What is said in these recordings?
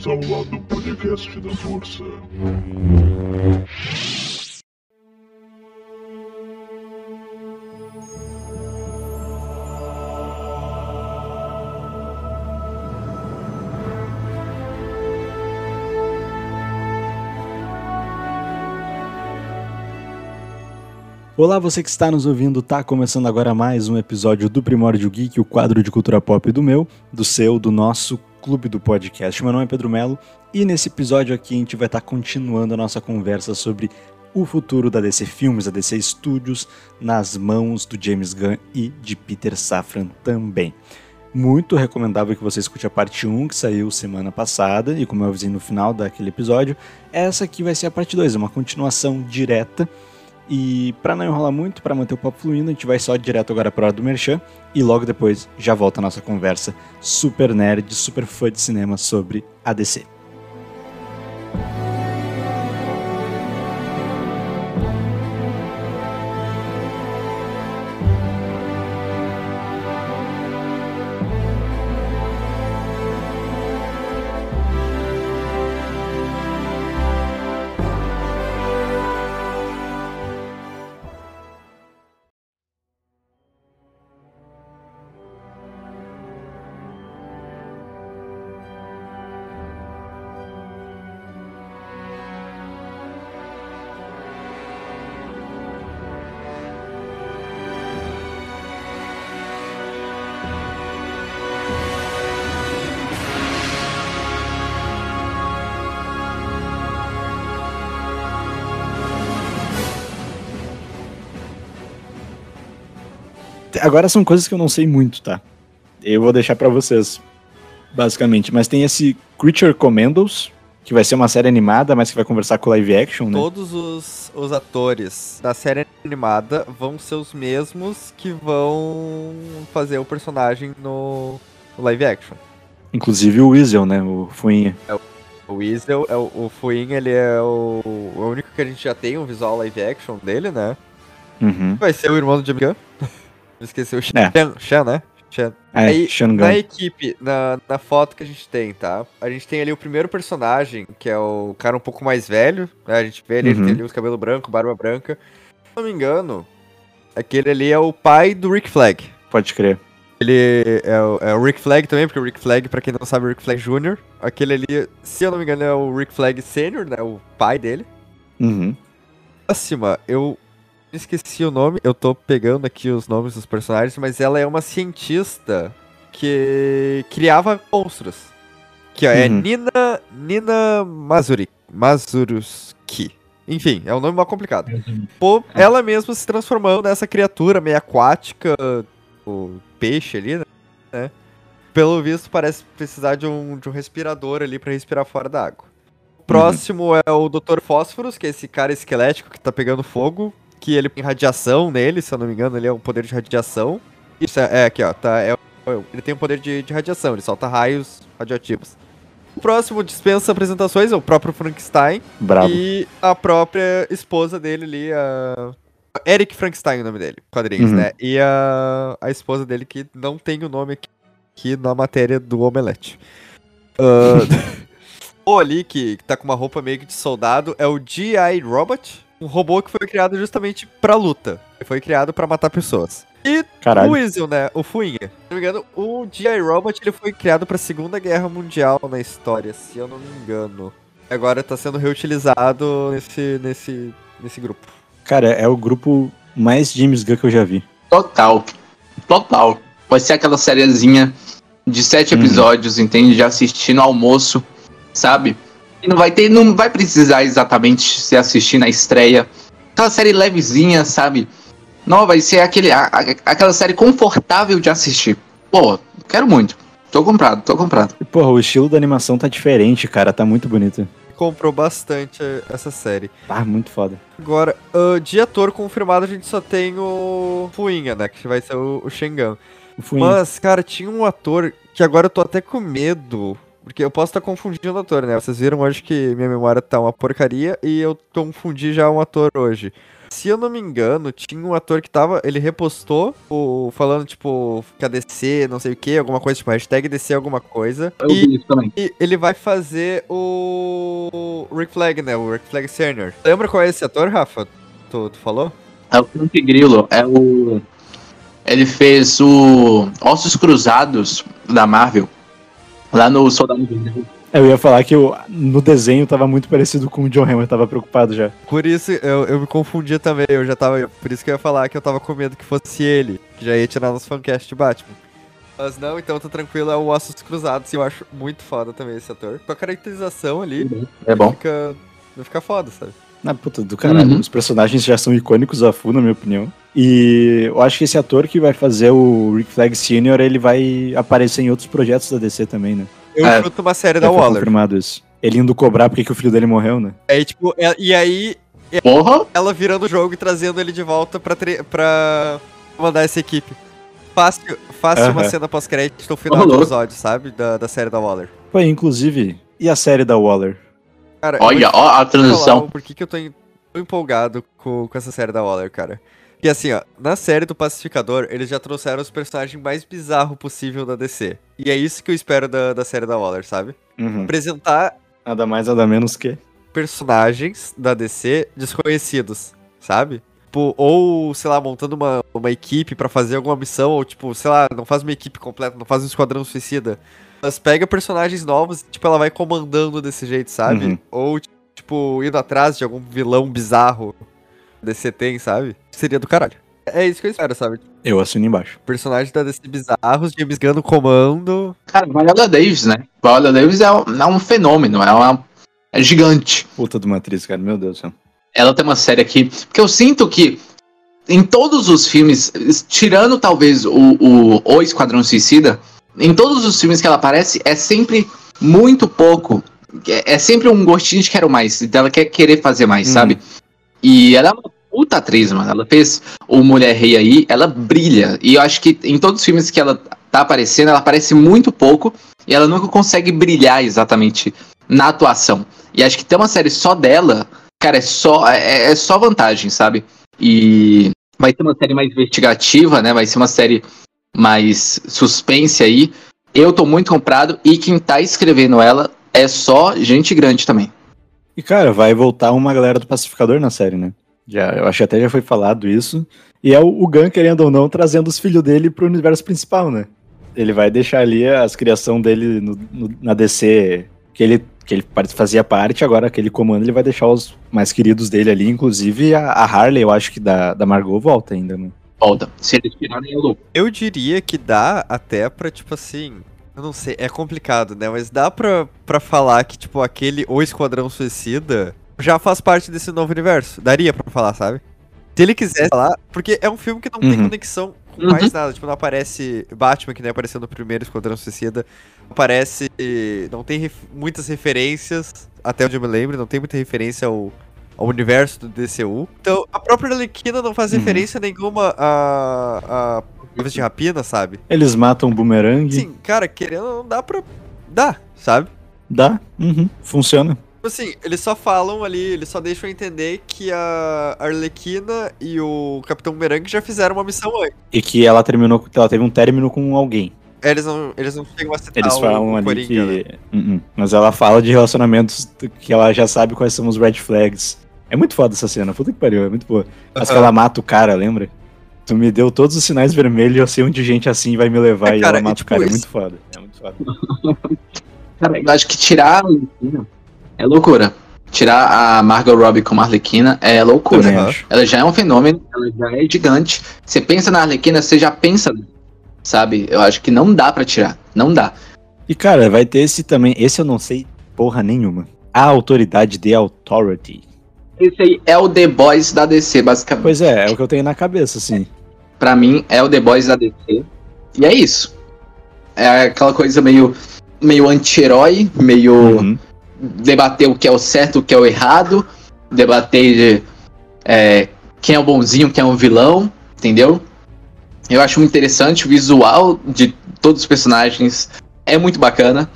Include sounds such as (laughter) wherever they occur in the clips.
Bem-vindos ao lado podcast da Força. Olá, você que está nos ouvindo, tá começando agora mais um episódio do Primórdio Geek, o quadro de cultura pop do meu, do seu, do nosso clube do podcast. Meu nome é Pedro Melo e nesse episódio aqui a gente vai estar continuando a nossa conversa sobre o futuro da DC Filmes, da DC Studios, nas mãos do James Gunn e de Peter Safran também. Muito recomendável que você escute a parte 1 que saiu semana passada, e como eu avisei no final daquele episódio, essa aqui vai ser a parte 2, uma continuação direta e para não enrolar muito, para manter o papo fluindo, a gente vai só direto agora para hora do merchan e logo depois já volta a nossa conversa super nerd, super fã de cinema sobre a Agora são coisas que eu não sei muito, tá? Eu vou deixar para vocês, basicamente. Mas tem esse Creature Commandos, que vai ser uma série animada, mas que vai conversar com live action, né? Todos os, os atores da série animada vão ser os mesmos que vão fazer o personagem no, no live action. Inclusive o Weasel, né? O Fuinha. É, o Weasel, é o, o Fuinha, ele é o, o único que a gente já tem um visual live action dele, né? Uhum. Vai ser o irmão do James Gunn. Esqueci o É. Shan, Shan, né? Shan. É, Aí, na equipe, na, na foto que a gente tem, tá? A gente tem ali o primeiro personagem, que é o cara um pouco mais velho, né? A gente vê ele, ele Uhum. tem ali os cabelos brancos, barba branca. Se não me engano, aquele ali é o pai do Rick Flag. Pode crer. Ele é o, é o Rick Flag também, porque o Rick Flag, pra quem não sabe, é o Rick Flag Jr. Aquele ali, se eu não me engano, é o Rick Flag Senior, né? O pai dele. Uhum. Próxima, eu esqueci o nome, eu tô pegando aqui os nomes dos personagens, mas ela é uma cientista que criava monstros. Que ó, é Uhum. Nina, Nina Mazuri, Mazuruski. Enfim, é um nome mal complicado. Pô, ela mesma se transformando nessa criatura meio aquática, o peixe ali, né? Pelo visto, parece precisar de um, de um respirador ali pra respirar fora da água. O próximo é o Dr. Fósforos, que é esse cara esquelético que tá pegando fogo, que ele tem radiação nele, se eu não me engano, ele é um poder de radiação. Isso é, é aqui, ó, tá, é, ele tem um poder de, de radiação, ele solta raios radioativos. O próximo dispensa apresentações é o próprio Frankenstein Brabo. e a própria esposa dele ali, a. Eric Frankenstein, o nome dele, quadrinhos, Uhum. né? E a, a esposa dele que não tem o nome aqui, aqui na matéria do Omelete. Ah, (laughs) o ali que, que tá com uma roupa meio que de soldado é o G.I. Robot, um robô que foi criado justamente pra luta. Foi criado pra matar pessoas. E Caralho. o Weasel, né? O Fuinha. Se não me engano, o G.I. Robot ele foi criado pra Segunda Guerra Mundial na história, se eu não me engano. Agora tá sendo reutilizado nesse, nesse, nesse grupo. Cara, é o grupo mais James Gunn que eu já vi. Total. Total. Vai ser aquela sériezinha de sete Uhum. episódios, entende? Já assistir no almoço, sabe? E não vai ter, não vai precisar exatamente se assistir na estreia. Aquela série levezinha, sabe? Não, vai ser aquele, a- a- aquela série confortável de assistir. Pô, quero muito. Tô comprado, tô comprado. E, porra, o estilo da animação tá diferente, cara. Tá muito bonito. Comprou bastante essa série. Tá muito foda. Agora, ah, de ator confirmado, a gente só tem o Fuinha, né? Que vai ser o, o Shengan. O. Mas, cara, tinha um ator que agora eu tô até com medo. Porque eu posso estar confundindo o ator, né? Vocês viram hoje que minha memória tá uma porcaria e eu confundi já um ator hoje. Se eu não me engano, tinha um ator que tava. Ele repostou o, falando, tipo, que a DC, não sei o que, alguma coisa, tipo, hashtag DC alguma coisa. Eu E, vi isso também. e ele vai fazer o. Rick Flag, né? O Rick Flag Senior. Lembra qual é esse ator, Rafa? Tu, tu falou? É o Frank Grillo, é o. Ele fez o Ossos Cruzados da Marvel. Lá no Soldado Invernal. Eu ia falar que o- no desenho tava muito parecido com o John Hammond, tava preocupado já. Por isso eu, eu me confundia também, eu já tava. Por isso que eu ia falar que eu tava com medo que fosse ele, que já ia tirar nos fancast de Batman. Mas não, então tô tranquilo, é o Ossos Cruzados, e eu acho muito foda também esse ator. Com a caracterização ali, É bom. fica. Vai ficar foda, sabe? Na puta do caralho. Uhum. Os personagens já são icônicos a full, na minha opinião. E eu acho que esse ator que vai fazer o Rick Flag Sr., ele vai aparecer em outros projetos da DC também, né? Eu É. chuto uma série Já da foi Waller. confirmado isso. Ele indo cobrar porque que o filho dele morreu, né? Aí, tipo, é- e aí Porra! ela virando o jogo e trazendo ele de volta pra, tre- pra mandar essa equipe. Fácil, fácil uma Aham. cena pós-crédito no final Ô, do episódio, sabe? Da, da série da Waller. Pô, inclusive, e a série da Waller? Cara, Olha, ó a transição. por que, que eu tô empolgado com, com essa série da Waller, cara. Porque assim, ó, na série do Pacificador, eles já trouxeram os personagens mais bizarros possível da DC. E é isso que eu espero da, da série da Waller, sabe? Uhum. Apresentar Nada mais, nada menos que. personagens da DC desconhecidos, sabe? Tipo, ou, sei lá, montando uma, uma equipe pra fazer alguma missão, ou tipo, sei lá, não faz uma equipe completa, não faz um esquadrão suicida. Mas pega personagens novos e, tipo, ela vai comandando desse jeito, sabe? Uhum. Ou, tipo, indo atrás de algum vilão bizarro DC tem, sabe? Seria do caralho. É isso que eu espero, sabe? Eu assino embaixo. Personagens da DC bizarros, James Gunn no comando. Cara, Viola Davis, né? Viola Davis é um, é um fenômeno, é, uma, é gigante. Puta de uma atriz, cara. Meu Deus do céu. Ela tem uma série aqui. Porque eu sinto que em todos os filmes, tirando talvez o, o, o Esquadrão Suicida, em todos os filmes que ela aparece, é sempre muito pouco. É, é sempre um gostinho de quero mais. Dela quer querer fazer mais, Uhum. sabe? E ela é uma puta atriz, mano. Ela fez o Mulher Rei aí, ela brilha. E eu acho que em todos os filmes que ela tá aparecendo, ela aparece muito pouco. E ela nunca consegue brilhar exatamente na atuação. E acho que ter uma série só dela, cara, é só, é, é só vantagem, sabe? E vai ser uma série mais investigativa, né? Vai ser uma série mais suspense aí. Eu tô muito comprado e quem tá escrevendo ela é só gente grande também. E, cara, vai voltar uma galera do Pacificador na série, né? Já, eu acho que até já foi falado isso. E é o, o Gun, querendo ou não, trazendo os filhos dele pro universo principal, né? Ele vai deixar ali as criação dele no- no- na DC, que ele, que ele fazia parte, agora aquele comando ele vai deixar os mais queridos dele ali, inclusive a, a Harley, eu acho que da, da Margot volta ainda, né? Volta. Se eles tirarem, é louco. Eu diria que dá até pra, tipo assim. Eu não sei, é complicado, né? Mas dá pra, pra falar que, tipo, aquele O Esquadrão Suicida já faz parte desse novo universo. Daria pra falar, sabe? Se ele quiser falar. Porque é um filme que não tem Uhum. conexão com Uhum. mais nada. Tipo, não aparece Batman, que nem apareceu no primeiro Esquadrão Suicida. Aparece. Não tem ref- muitas referências, até onde eu me lembro, não tem muita referência ao, ao universo do DCU. Então, a própria Arlequina não faz Uhum. referência nenhuma a. a de rapina, sabe? Eles matam o Boomerang. Sim, cara, querendo não dá pra. Dá, sabe? Dá, uhum, funciona. Tipo assim, eles só falam ali, eles só deixam entender que a Arlequina e o Capitão Boomerang já fizeram uma missão antes. E que ela terminou, ela teve um término com alguém. Eles não, eles não chegam a citar Eles o, falam o ali Coringa, né? que. Uh-uh. Mas ela fala de relacionamentos que ela já sabe quais são os red flags. É muito foda essa cena, puta que pariu, é muito boa. Mas que ela mata o cara, lembra? Tu me deu todos os sinais vermelhos, eu sei onde gente assim vai me levar É, e cara, ela e mata tipo o cara. É isso- muito foda. É muito foda. (laughs) Cara, eu acho que tirar a Arlequina é loucura. Tirar a Margot Robbie como Arlequina é loucura. Também. Ela já é um fenômeno, ela já é gigante. Você pensa na Arlequina, você já pensa, sabe? Eu acho que não dá pra tirar. Não dá. E cara, vai ter esse também. Esse eu não sei porra nenhuma. A autoridade The Authority. Esse aí é o The Boys da DC, basicamente. Pois é, é o que eu tenho na cabeça, assim. Pra mim, é o The Boys da DC. E é isso. É aquela coisa meio, meio anti-herói, meio Uhum. debater o que é o certo, o que é o errado, debater é, quem é o bonzinho, quem é o vilão, entendeu? Eu acho muito interessante, o visual de todos os personagens é muito bacana.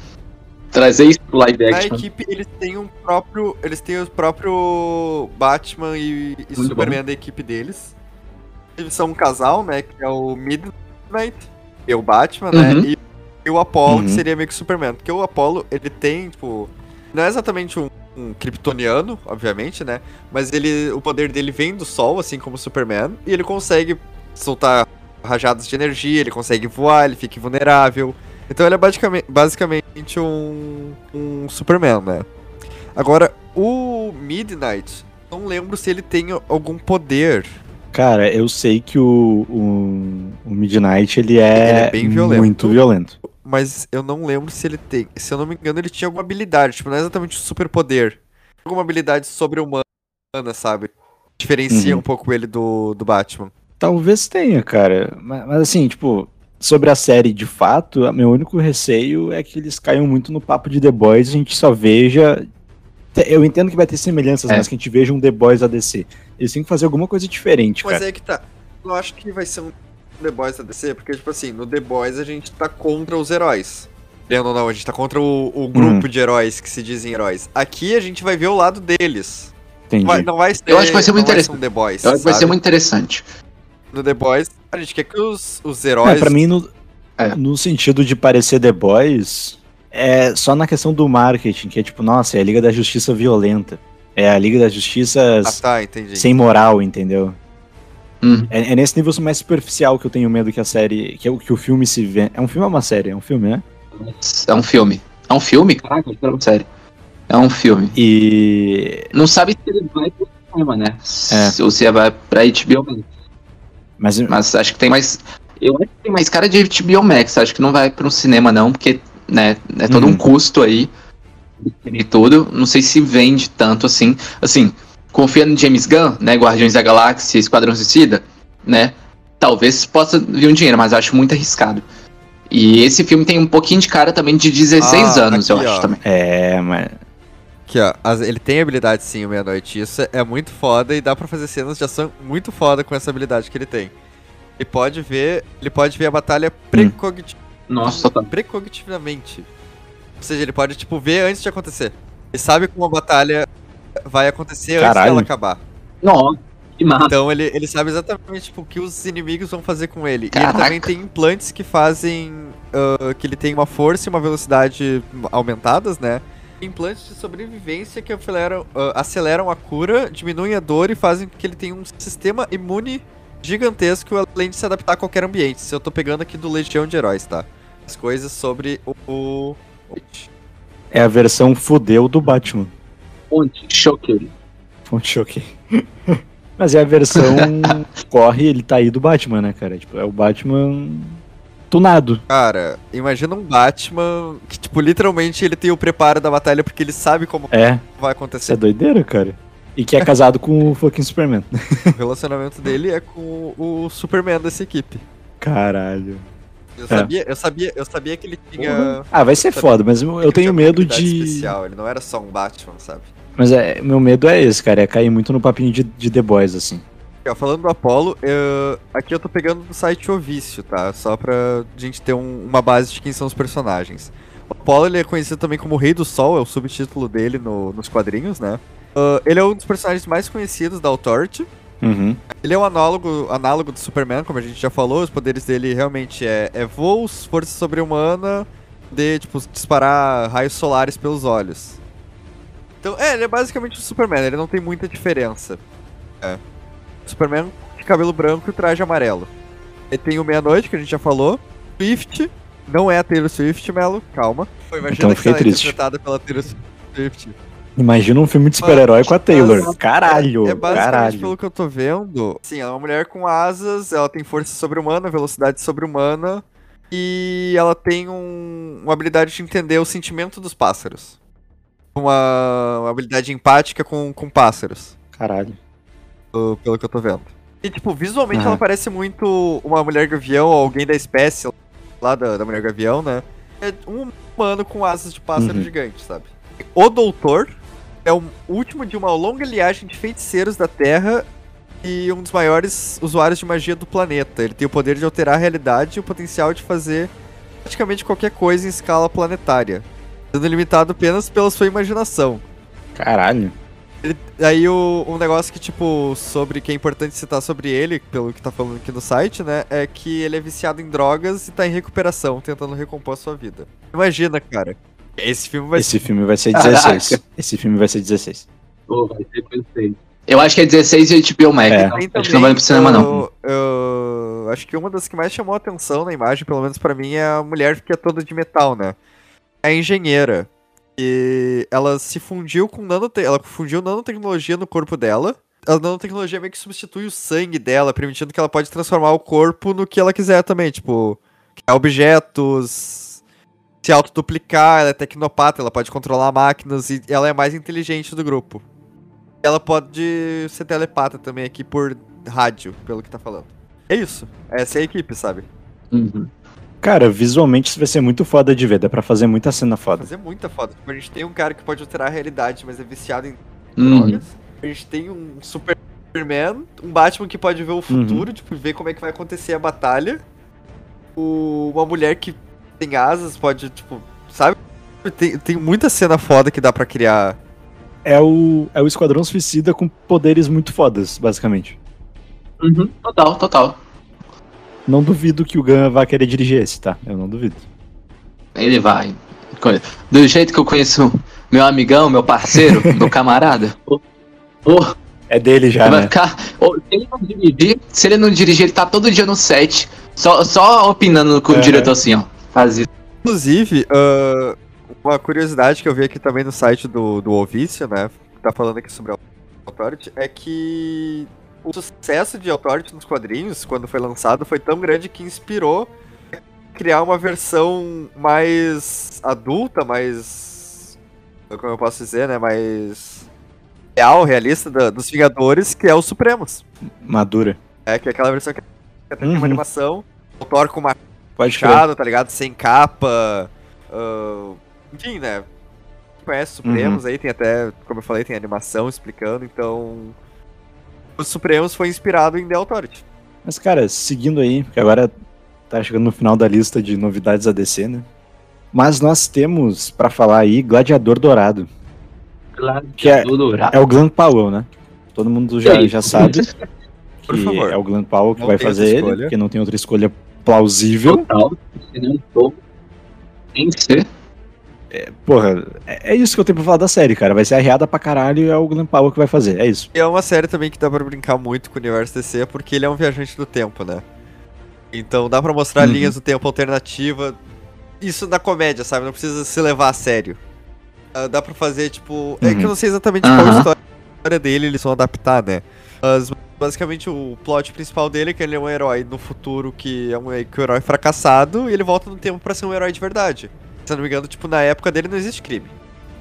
Trazer isso pro live Na action. equipe eles têm um próprio. Eles têm o próprio Batman e, e Superman da equipe deles. Eles são um casal, né? Que é o Midnight e o Batman, né? Uhum. E, e o Apollo, que Uhum. seria meio que Superman. Porque o Apollo, ele tem, tipo. Não é exatamente um, um kryptoniano, obviamente, né? Mas ele. O poder dele vem do sol, assim como o Superman. E ele consegue soltar rajadas de energia, ele consegue voar, ele fica invulnerável. Então ele é basicamente, basicamente um, um Superman, né? Agora, o Midnight, não lembro se ele tem algum poder. Cara, eu sei que o, o, o Midnight ele é, Ele é bem violento. muito violento. Mas eu não lembro se ele tem. Se eu não me engano, ele tinha alguma habilidade. Tipo, não é exatamente um superpoder. Alguma habilidade sobre-humana, sabe? Diferencia Uhum. um pouco ele do, do Batman. Talvez tenha, cara. Mas, mas assim, tipo, sobre a série de fato, meu único receio é que eles caiam muito no papo de The Boys, a gente só veja. Eu entendo que vai ter semelhanças, É. mas que a gente veja um The Boys ADC. Eles têm que fazer alguma coisa diferente, Mas cara. é que tá. Eu acho que vai ser um The Boys da DC, porque, tipo assim, no The Boys a gente tá contra os heróis. Querendo ou não, a gente tá contra o, o grupo de heróis que se dizem heróis. Aqui a gente vai ver o lado deles. Entendi. Vai- não vai ser, Eu acho que vai ser muito interessante. um The Boys. Eu acho que vai ser muito interessante. No The Boys, a gente quer que os, os É, heróis. pra mim, no, É. no sentido de parecer The Boys, é só na questão do marketing, que é tipo, nossa, é a Liga da Justiça violenta. É a Liga da Justiça Ah, tá, entendi. sem moral, entendeu? Hum. É, é nesse nível mais superficial que eu tenho medo que a série. que, o- que o filme se vê. É um filme ou uma série? É um filme, né? É um filme. É um filme? Caraca, eu quero sério. É um filme. E. Não sabe se ele vai pro cinema, né? É. Se- Ou se vai pra HBO Max. Mas, Mas acho que tem mais. Eu acho que tem mais cara de HBO Max. Acho que não vai pro cinema, não, porque, né, é todo Uhum. um custo aí. E tudo. Não sei se vende tanto assim. Assim, confia no James Gunn, né? Guardiões da Galáxia, Esquadrão Suicida, né? Talvez possa vir um dinheiro, mas acho muito arriscado. E esse filme tem um pouquinho de cara também de 16 Ah, anos, eu aqui, acho ó. também. é, mas. Aqui, ó. as- ele tem habilidade sim, o Meia-Noite. Isso é muito foda e dá pra fazer cenas de ação muito foda com essa habilidade que ele tem. Ele pode ver. Ele pode ver a batalha precognitivamente. Nossa, tá. precognitivamente. Ou seja, ele pode, tipo, ver antes de acontecer. Ele sabe como a batalha vai acontecer antes Caralho. dela acabar. Nossa, que massa. Então ele, ele sabe exatamente tipo, o que os inimigos vão fazer com ele. E Caraca. ele também tem implantes que fazem. ah, que ele tem uma força e uma velocidade aumentadas, né? Implantes de sobrevivência que aceleram, ah, aceleram a cura, diminuem a dor e fazem com que ele tenha um sistema imune gigantesco, além de se adaptar a qualquer ambiente. Se eu tô pegando aqui do Legião de Heróis, tá? As coisas sobre o. o... É a versão fudeu do Batman. Ponte, choque. Fonte choque. (laughs) Mas é a versão (laughs) corre, ele tá aí do Batman, né, cara? Tipo, é o Batman tunado. Cara, imagina um Batman que, tipo, literalmente ele tem o preparo da batalha porque ele sabe como É, vai isso é acontecer. doideira, cara. E que é casado com o fucking Superman. (laughs) O relacionamento dele é com o Superman dessa equipe. Caralho. Eu É. sabia, eu sabia, eu sabia que ele tinha. Ah, vai ser foda, mas eu eu tenho medo de. Especial. Ele não era só um Batman, sabe? Mas é, meu medo é esse, cara. É cair muito no papinho de, de The Boys, assim. Falando do Apollo, eu- aqui eu tô pegando do site O Vício, tá? Só pra gente ter um- uma base de quem são os personagens. O Apollo ele é conhecido também como Rei do Sol, é o subtítulo dele no- nos quadrinhos, né? Ah, ele é um dos personagens mais conhecidos da Authority. Uhum. Ele é um análogo, análogo do Superman, como a gente já falou. Os poderes dele realmente é, é voos, força sobre-humana, de, tipo, disparar raios solares pelos olhos. Então, é, ele é basicamente o Superman, ele não tem muita diferença. É. Superman de cabelo branco e traje amarelo. Ele tem o Meia-Noite, que a gente já falou. Swift, não é a Taylor Swift, Melo, calma. Foi, imagina Então que fiquei ela é triste. interpretada pela Taylor Swift. Imagina um filme de super-herói com a Taylor. Mas- Caralho, É, é basicamente caralho. pelo que eu tô vendo. Sim, ela é uma mulher com asas, ela tem força sobre-humana, velocidade sobre-humana. E ela tem um- uma habilidade de entender o sentimento dos pássaros. Uma, uma habilidade empática com, com pássaros, Caralho. Pelo, pelo que eu tô vendo. E, tipo, visualmente ela parece muito uma mulher gavião, ou alguém da espécie lá da, da mulher gavião, né? É um humano com asas de pássaro Uhum. gigante, sabe? O Doutor é o último de uma longa liagem de feiticeiros da Terra e um dos maiores usuários de magia do planeta. Ele tem o poder de alterar a realidade e o potencial de fazer praticamente qualquer coisa em escala planetária. sendo limitado apenas pela sua imaginação. Caralho. Ele- aí o, um negócio que, tipo, sobre que é importante citar sobre ele, pelo que tá falando aqui no site, né? É que ele é viciado em drogas e tá em recuperação, tentando recompor a sua vida. Imagina, cara. Esse filme vai Esse filme vai ser (laughs) Caraca. 16. Esse filme vai ser 16. Pô, vai ser perfeito. Eu acho que é 16 de HBO Max. É. então. Acho que não vai pro cinema, não. eu- eu acho que uma das que mais chamou a atenção na imagem, pelo menos pra mim, é a mulher que é toda de metal, né? É a engenheira. E ela se fundiu com nanote... Ela fundiu nanotecnologia no corpo dela. A nanotecnologia meio que substitui o sangue dela, permitindo que ela pode transformar o corpo no que ela quiser também. Tipo, criar objetos, se autoduplicar, ela é tecnopata, ela pode controlar máquinas e ela é mais inteligente do grupo. Ela pode ser telepata também aqui por rádio, pelo que tá falando. É isso. Essa é a equipe, sabe? Uhum. Cara, visualmente isso vai ser muito foda de ver. Dá pra fazer muita cena foda. Fazer muita foda. Tipo, a gente tem um cara que pode alterar a realidade, mas é viciado em Uhum. drogas. A gente tem um Superman, um Batman que pode ver o futuro, tipo, ver como é que vai acontecer a batalha. O- uma mulher que tem asas, pode, tipo, sabe? Tem, tem muita cena foda que dá pra criar. É o, é o Esquadrão Suicida com poderes muito fodas, basicamente. Uhum. Total, total. Não duvido que o Gun vá querer dirigir esse, tá? Eu não duvido. Ele vai. Do jeito que eu conheço meu amigão, meu parceiro, (laughs) meu camarada. Ô, É dele já, ele vai né? ficar. ô, se ele não dirigir, se ele não dirigir, ele tá todo dia no set, só, só opinando com o É. diretor assim, ó. Faz isso. Inclusive, ah, uma curiosidade que eu vi aqui também no site do, do Ovício, né? que Tá falando aqui sobre a Authority, é que o sucesso de Authority nos quadrinhos, quando foi lançado, foi tão grande que inspirou criar uma versão mais adulta, mais. Como eu posso dizer, né? Mais real, realista da- dos Vingadores, que é os Supremos. Madura. É, que é aquela versão que até tem Uhum. uma animação, o Thor com uma fechado, tá ligado? Sem capa. ah, enfim, né? Conhece Supremos aí, tem até, como eu falei, tem animação explicando, então. Os Supremos foi inspirado em The Authority. Mas, cara, seguindo aí, porque agora tá chegando no final da lista de novidades da DC, né? Mas nós temos pra falar aí Gladiador Dourado. Claro Que é- tudo É o Glenn Powell, né? Todo mundo já, já sabe (laughs) Por que favor. é o Glenn Powell que Não vai fazer ele, porque não tem outra escolha plausível. Total. Se não for, tem que ser. Porra, é, é isso que eu tenho pra falar da série, cara. Vai ser arreada pra caralho e é o Glenn Powell que vai fazer. É isso. E é uma série também que dá pra brincar muito com o universo DC, porque ele é um viajante do tempo, né? Então dá pra mostrar Uhum. linhas do tempo alternativa. Isso na comédia, sabe? Não precisa se levar a sério. Ah, dá pra fazer, tipo. É Uhum. que eu não sei exatamente qual Aham. história dele eles vão adaptar, né? Mas basicamente o plot principal dele é que ele é um herói no futuro que é um, que o herói fracassado e ele volta no tempo pra ser um herói de verdade. Se eu não me engano, tipo, na época dele não existe crime.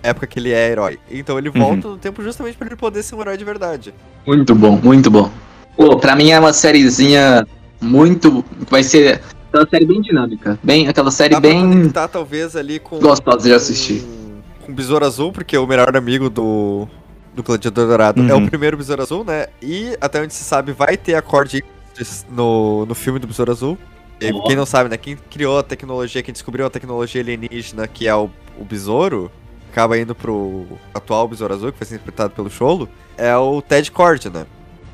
Na época que ele é herói. Então ele volta no tempo justamente pra ele poder ser um herói de verdade. Muito bom, muito bom. Pô, pra mim é uma sériezinha muito. Vai ser aquela série bem dinâmica. Bem, aquela série Dá bem conectar talvez ali com. gostosa de assistir. Com, o Besouro Azul, porque o melhor amigo do. Do Gladiador Dourado é Uhum. o primeiro Besouro Azul, né? E até onde se sabe, vai ter acorde no, no filme do Besouro Azul. E, quem não sabe, né? Quem criou a tecnologia, quem descobriu a tecnologia alienígena, que é o, o besouro, acaba indo pro atual Besouro Azul, que foi interpretado pelo Cholo, é o Ted Cord, né?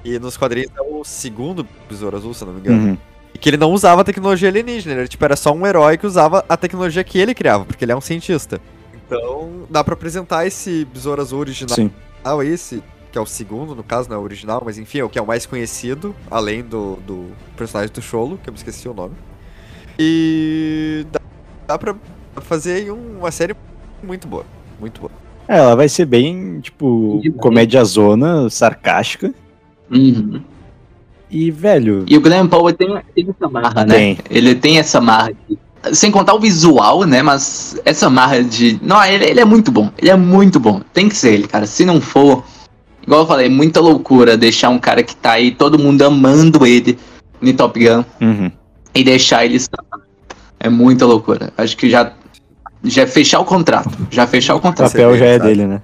E nos quadrinhos é o segundo Besouro Azul, se eu não me engano. Uhum. E que ele não usava a tecnologia alienígena, ele era, tipo, era só um herói que usava a tecnologia que ele criava, porque ele é um cientista. Então, dá pra apresentar esse Besouro Azul original, Sim. esse, que é o segundo, no caso, não é o original, mas enfim, é o que é o mais conhecido, além do, do personagem do Cholo, que eu me esqueci o nome. E dá, dá pra fazer aí um- uma série muito boa, muito boa. É, ela vai ser bem, tipo, comédia zona, sarcástica. Uhum. E, velho, E o Glenn Powell tem, tem essa marra, né? Tem. Ele tem essa marra. de- Sem contar o visual, né? Mas essa marra de. Não, ele, ele é muito bom. Ele é muito bom. Tem que ser ele, cara. Se não for. Igual eu falei, é muita loucura deixar um cara que tá aí, todo mundo amando ele no Top Gun uhum. e deixar ele estar. É muita loucura. Acho que já. Já é fechar o contrato. Já fechar o o contrato. papel já é dele, né?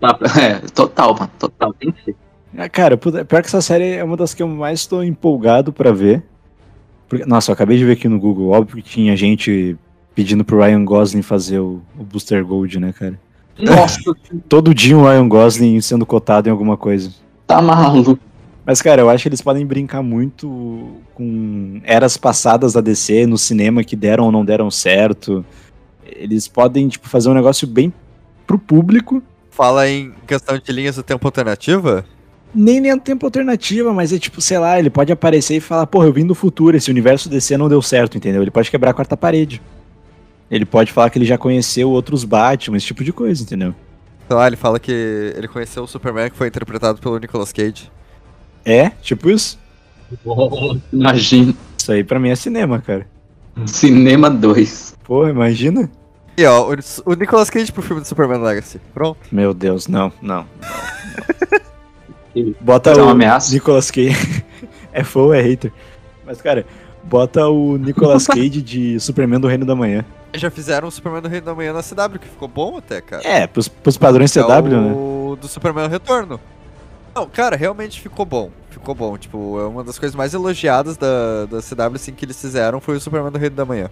(laughs) É, total, mano. Total. Tem que ser. Ah, Cara, pior que essa série é uma das que eu mais tô empolgado pra ver. Porque- nossa, eu acabei de ver aqui no Google, óbvio que tinha gente pedindo pro Ryan Gosling fazer o, o Booster Gold, né, cara? Nossa, (laughs) Todo dia o Ryan Gosling sendo cotado em alguma coisa. tá maluco. Mas, cara, eu acho que eles podem brincar muito com eras passadas da DC no cinema que deram ou não deram certo. Eles podem, tipo, fazer um negócio bem pro público. Fala em questão de linhas do tempo alternativa? Nem nem tempo alternativa, mas é tipo, sei lá, ele pode aparecer e falar, porra, eu vim do futuro, esse universo DC não deu certo, entendeu? Ele pode quebrar a quarta parede. Ele pode falar que ele já conheceu outros Batman, esse tipo de coisa, entendeu? Sei lá, ele fala que ele conheceu o Superman que foi interpretado pelo Nicolas Cage. É, tipo isso. Imagina. Isso aí pra mim é cinema, cara. Cinema 2. Porra, imagina. E ó, o, o Nicolas Cage pro filme do Superman Legacy. Pronto. Meu Deus, não, não. não. (laughs) Bota Isso é uma o ameaça? Nicolas Cage. (laughs) é fã ou é hater? Mas, cara, bota o Nicolas (laughs) Cage de Superman do Reino da Manhã. Já fizeram o Superman do Reino da Manhã na CW, que ficou bom até, cara. É, pros, pros padrões CW, é né? o do Superman Retorno. Não, cara, realmente ficou bom. Ficou bom. Tipo, é uma das coisas mais elogiadas da, da CW, assim, que eles fizeram foi o Superman do Reino da Manhã.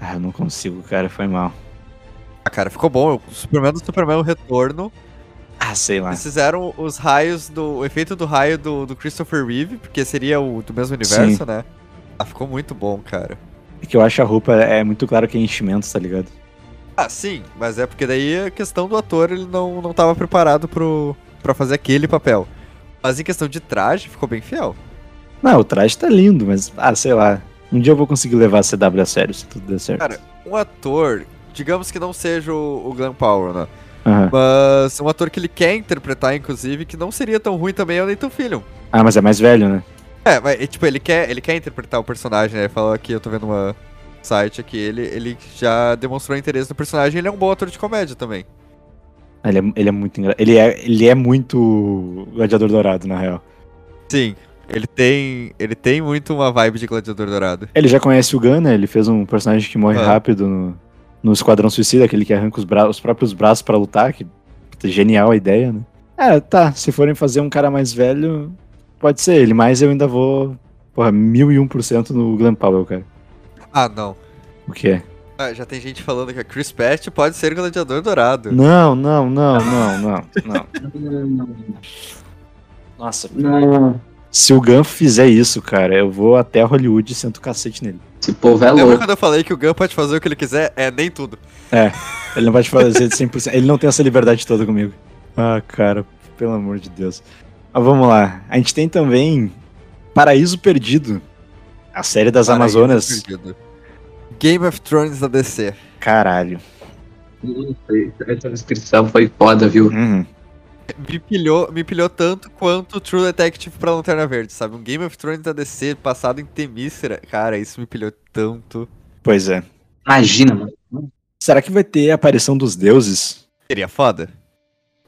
Ah, eu não consigo, cara, foi mal. Ah, cara, ficou bom. O Superman do Superman Retorno. Ah, sei lá. Eles fizeram os raios do. O efeito do raio do, do Christopher Reeve, porque seria o do mesmo universo, Sim. né? Ah, ficou muito bom, cara. É que eu acho a roupa é muito claro que é enchimento, tá ligado? Ah, sim, mas é porque daí a questão do ator, ele não, não tava preparado pro, pra fazer aquele papel. Mas em questão de traje, ficou bem fiel. Não, o traje tá lindo, mas, ah, sei lá. Um dia eu vou conseguir levar a CW a sério, se tudo der certo. Cara, um ator, digamos que não seja o, o Glenn Powell, né? Aham. Mas um ator que ele quer interpretar, inclusive, que não seria tão ruim também é o Nathan Fillion. Ah, mas é mais velho, né? É, mas, tipo, ele quer, ele quer interpretar o personagem, né? Ele falou aqui, eu tô vendo uma site aqui, ele, ele já demonstrou interesse no personagem, ele é um bom ator de comédia também. Ele é, ele é muito engraçado. Ele é, ele é muito gladiador dourado, na real. Sim, ele tem, ele tem muito uma vibe de Gladiador Dourado. Ele já conhece o Gun, né? Ele fez um personagem que morre Ah. rápido no, no Esquadrão Suicida, aquele que arranca os, bra- os próprios braços pra lutar. Que genial a ideia, né? É, tá. Se forem fazer um cara mais velho, pode ser ele, mas eu ainda vou. Porra, mil e um por cento no Glenn Powell, cara. Ah, não. O que é? Ah, já tem gente falando que a Chris Pratt pode ser Gladiador Dourado. Não, não, não, não, não, não. Nossa, Não. se o Gun fizer isso, cara, eu vou até Hollywood e sento o cacete nele. Esse povo é Lembra louco. quando eu falei que o Gun pode fazer o que ele quiser? É, nem tudo. Ele não vai te fazer de 100%. Ele não tem essa liberdade toda comigo. Ah, cara, pelo amor de Deus. Mas vamos lá. A gente tem também Paraíso Perdido. A série das Paraíso Amazonas. Perdido. Game of Thrones da DC. Caralho. Essa descrição foi foda, viu? Uhum. Me pilhou, me pilhou tanto quanto True Detective pra Lanterna Verde, sabe? Um Game of Thrones da DC passado em Temícera. Cara, isso me pilhou tanto. Pois é. Imagina, mano. Será que vai ter a aparição dos deuses? Seria foda?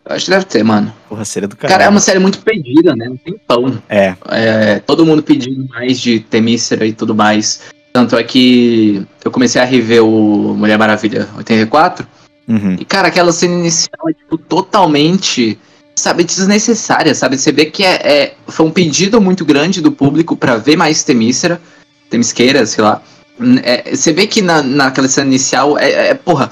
Eu acho que deve ter, mano. Porra, seria do Cara, é caralho. uma série muito pedida, né? Não tem pão. É, É, todo mundo pedindo mais de Temícera e tudo mais. Tanto é que eu comecei a rever o Mulher Maravilha 84. uhum. E, cara, aquela cena inicial é, tipo, totalmente, sabe, desnecessária, sabe? Você vê que é, é- foi um pedido muito grande do público pra ver mais Temícera, Temisqueira, sei lá. É, você vê que na, naquela cena inicial é, é, porra,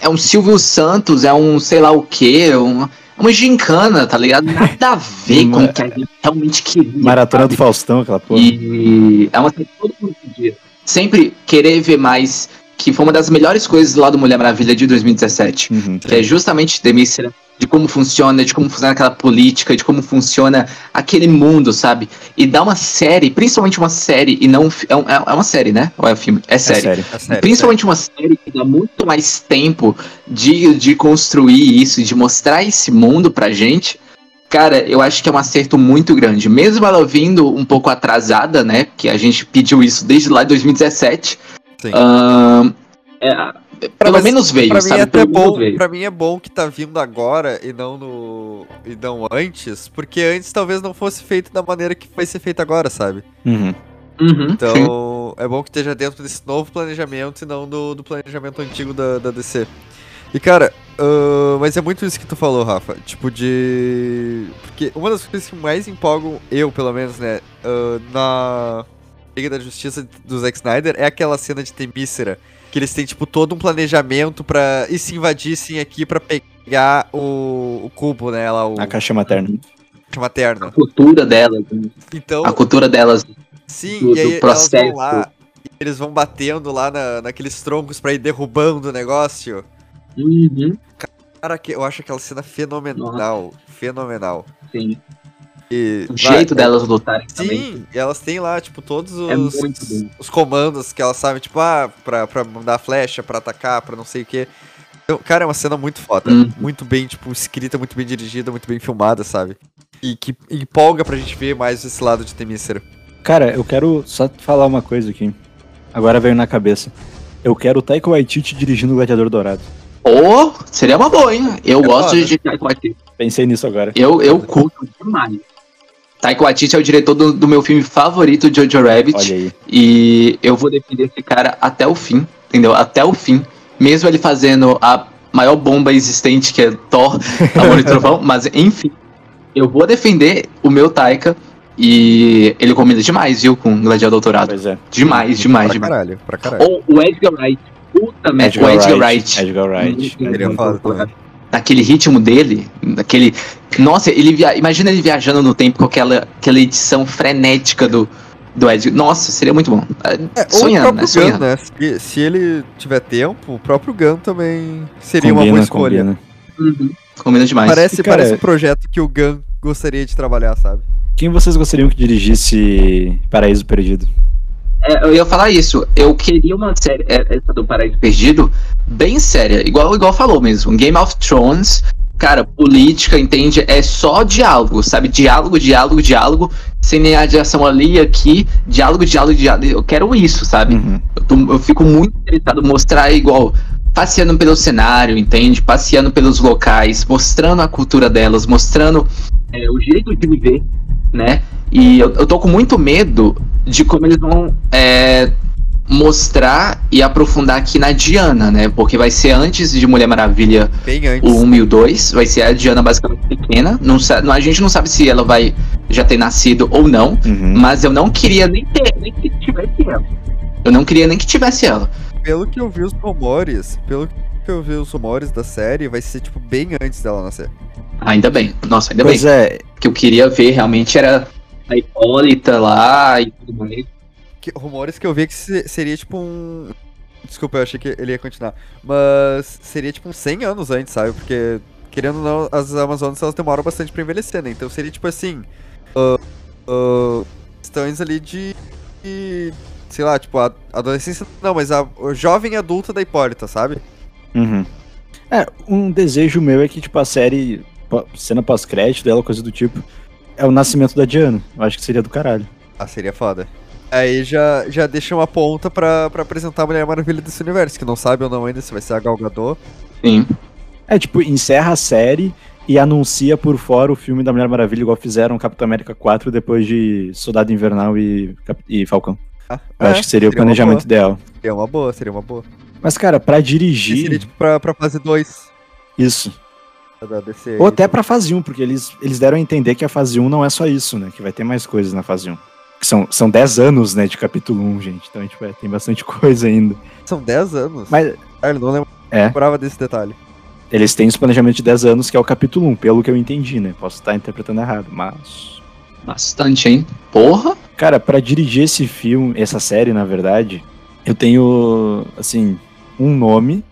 é um Silvio Santos, é um sei lá o quê, uma, uma gincana, tá ligado? Nada a ver com o que a gente realmente queria. Maratona sabe? do Faustão, aquela porra. E é uma série que todo mundo pedia. Sempre querer ver mais, que foi uma das melhores coisas lá do Mulher Maravilha de 2017. Uhum. Que é justamente Demícera, de como funciona, de como funciona aquela política, de como funciona aquele mundo, sabe? E dá uma série, principalmente uma série, e não. um É, um- é uma série, né? Ou é um filme? É É série. sério. É sério, Principalmente uma série que dá muito mais tempo de, de construir isso, de mostrar esse mundo pra gente. Cara, eu acho que é um acerto muito grande. Mesmo ela vindo um pouco atrasada, né? Que a gente pediu isso desde lá de 2017. Sim. é, pelo mas menos veio, pra mim, sabe? é até Pelo menos bom, veio. pra mim é bom que tá vindo agora e não no. e não antes, porque antes talvez não fosse feito da maneira que vai ser feito agora, sabe? Uhum. Uhum, sim. Então é bom que esteja dentro desse novo planejamento e não do, do planejamento antigo da, da DC. E cara, ahn, mas é muito isso que tu falou, Rafa. Tipo de. Porque uma das coisas que mais empolgam eu, pelo menos, né, ahn, na Liga da Justiça do Zack Snyder é aquela cena de Temícera. Que eles têm, tipo, todo um planejamento pra. E se invadissem aqui pra pegar o, o cubo, né? Lá, o A caixa materna. caixa materna. A cultura delas. né? Então, A cultura delas. sim, do- e aí do elas processo. vão lá. e Eles vão batendo lá na, naqueles troncos pra ir derrubando o negócio. Uhum. Cara, que eu acho aquela cena fenomenal. Fenomenal. Sim. E, O vai, jeito é- delas lutarem também. Sim, e elas têm lá, tipo, todos É os, bom. os comandos que elas sabem, tipo, ah, pra, pra mandar flecha, pra atacar, pra não sei o quê. Então, cara, é uma cena muito foda. Uhum. Muito bem, tipo, escrita, muito bem dirigida, muito bem filmada, sabe? E que empolga pra gente ver mais esse lado de Temícera. Cara, eu quero só falar uma coisa aqui. Agora veio na cabeça. Eu quero o Taika Waititi dirigindo o Gladiador Dourado. Ou seria uma boa, hein? Eu É gosto foda. de Taika Waititi. Pensei nisso agora. Eu, eu curto demais. Taika Waititi é o diretor do, do meu filme favorito, Jojo Rabbit. E eu vou defender esse cara até o fim, entendeu? Até o fim. Mesmo ele fazendo a maior bomba existente, que é Thor, (laughs) Amor e Trovão. Mas, enfim, eu vou defender o meu Taika. E ele combina demais, viu, com Gladiador Dourado. Pois é. Demais, demais, pra demais. caralho, pra caralho. Ou o Edgar Wright. Puta merda, o Edgar Wright. Edgar Wright. Ele é foda também. Naquele ritmo dele, naquele. Nossa, ele via... imagina ele viajando no tempo com aquela, aquela edição frenética do, do Ed. Nossa, seria muito bom. É, ou o sonhando, próprio né? Sonhando. Gun, né? Se, se ele tiver tempo, o próprio Gun também seria uma Combina, boa escolha. combina. Uhum. Combina demais. Parece, E, cara, parece um projeto que o Gun gostaria de trabalhar, sabe? Quem vocês gostariam que dirigisse Paraíso Perdido? É, eu ia falar isso. Eu queria uma série, é, essa do Paraíso Perdido, bem séria. Igual, igual falou mesmo. Game of Thrones, cara, política, entende? É só diálogo, sabe? Diálogo, diálogo, diálogo. Sem nenhuma de ação ali e aqui. Diálogo, diálogo, diálogo. Eu quero isso, sabe? Uhum. Eu, tô- eu fico muito interessado em mostrar igual. Passeando pelo cenário, entende? Passeando pelos locais, mostrando a cultura delas, mostrando é, o jeito de viver, né? E eu, eu tô com muito medo de como eles vão é, mostrar e aprofundar aqui na Diana, né? Porque vai ser antes de Mulher Maravilha Bem antes. o 1 e o 2, vai ser a Diana basicamente pequena. Não, não- a gente não sabe se ela vai já ter nascido ou não, Uhum. mas eu não queria nem ter, nem que tivesse ela. Eu não queria nem que tivesse ela. Pelo que eu vi os rumores, pelo que eu vi os rumores da série, vai ser, tipo, bem antes dela nascer. Ainda bem. Nossa, ainda Pois bem. é, O que eu queria ver realmente era a Hipólita lá e tudo mais. Que- rumores que eu vi que se- seria, tipo, um... Desculpa, eu achei que ele ia continuar. Mas seria, tipo, uns 100 anos antes, sabe? Porque, querendo ou não, as Amazonas, elas demoram bastante pra envelhecer, né? Então seria, tipo, assim... ah, ah, questões ali de... de, Sei lá, tipo, a adolescência... Não, mas a, a jovem adulta da Hipólita, sabe? Uhum. É, um desejo meu é que, tipo, a série, cena pós-crédito dela, coisa do tipo, é o nascimento da Diana. Eu acho que seria do caralho. Ah, seria foda. Aí já, já deixa uma ponta pra, pra apresentar a Mulher Maravilha desse universo, que não sabe ou não ainda se vai ser a Gal Gadot. Sim. É, tipo, encerra a série e anuncia por fora o filme da Mulher Maravilha, igual fizeram Capitão América 4 depois de Soldado Invernal e, e Falcão. Ah, Eu acho que seria o uma planejamento ideal. Seria uma boa, seria uma boa. Mas, cara, pra E dirigir seria tipo pra, pra fase 2 isso. Da DC. Ou até pra fase 1, porque eles, eles deram a entender que a fase 1 não é só isso, né? Que vai ter mais coisas na fase 1. Que são, são 10 anos, né, de capítulo 1, gente. Então, tipo, é, tem bastante (laughs) coisa ainda. São 10 anos. Mas Ah, não É. lembrava desse detalhe. eles têm esse planejamento de 10 anos, que é o capítulo 1, pelo que eu entendi, né? Posso estar interpretando errado, mas. Bastante, hein? Porra! Cara, pra dirigir esse filme, essa série, na verdade, eu tenho, assim, um nome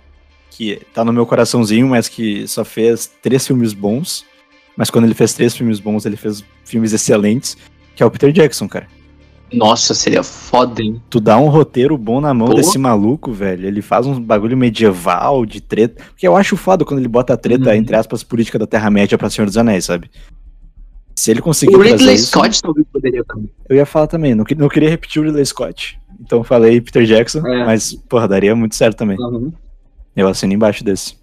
que tá no meu coraçãozinho, mas que só fez três filmes bons. Mas quando ele fez três filmes bons, ele fez filmes excelentes, que é o Peter Jackson, cara. Nossa, seria foda, hein? Tu dá um roteiro bom na mão Pô. desse maluco, velho. Ele faz um bagulho medieval de treta. Porque eu acho foda quando ele bota a treta, Uhum. entre aspas, política da Terra-média pra Senhor dos Anéis, sabe? Se ele conseguir O Ridley isso, Scott talvez poderia também. eu ia falar também. Não, não queria repetir o Ridley Scott. Então falei Peter Jackson, É. mas, porra, daria muito certo também. Eu assino embaixo desse.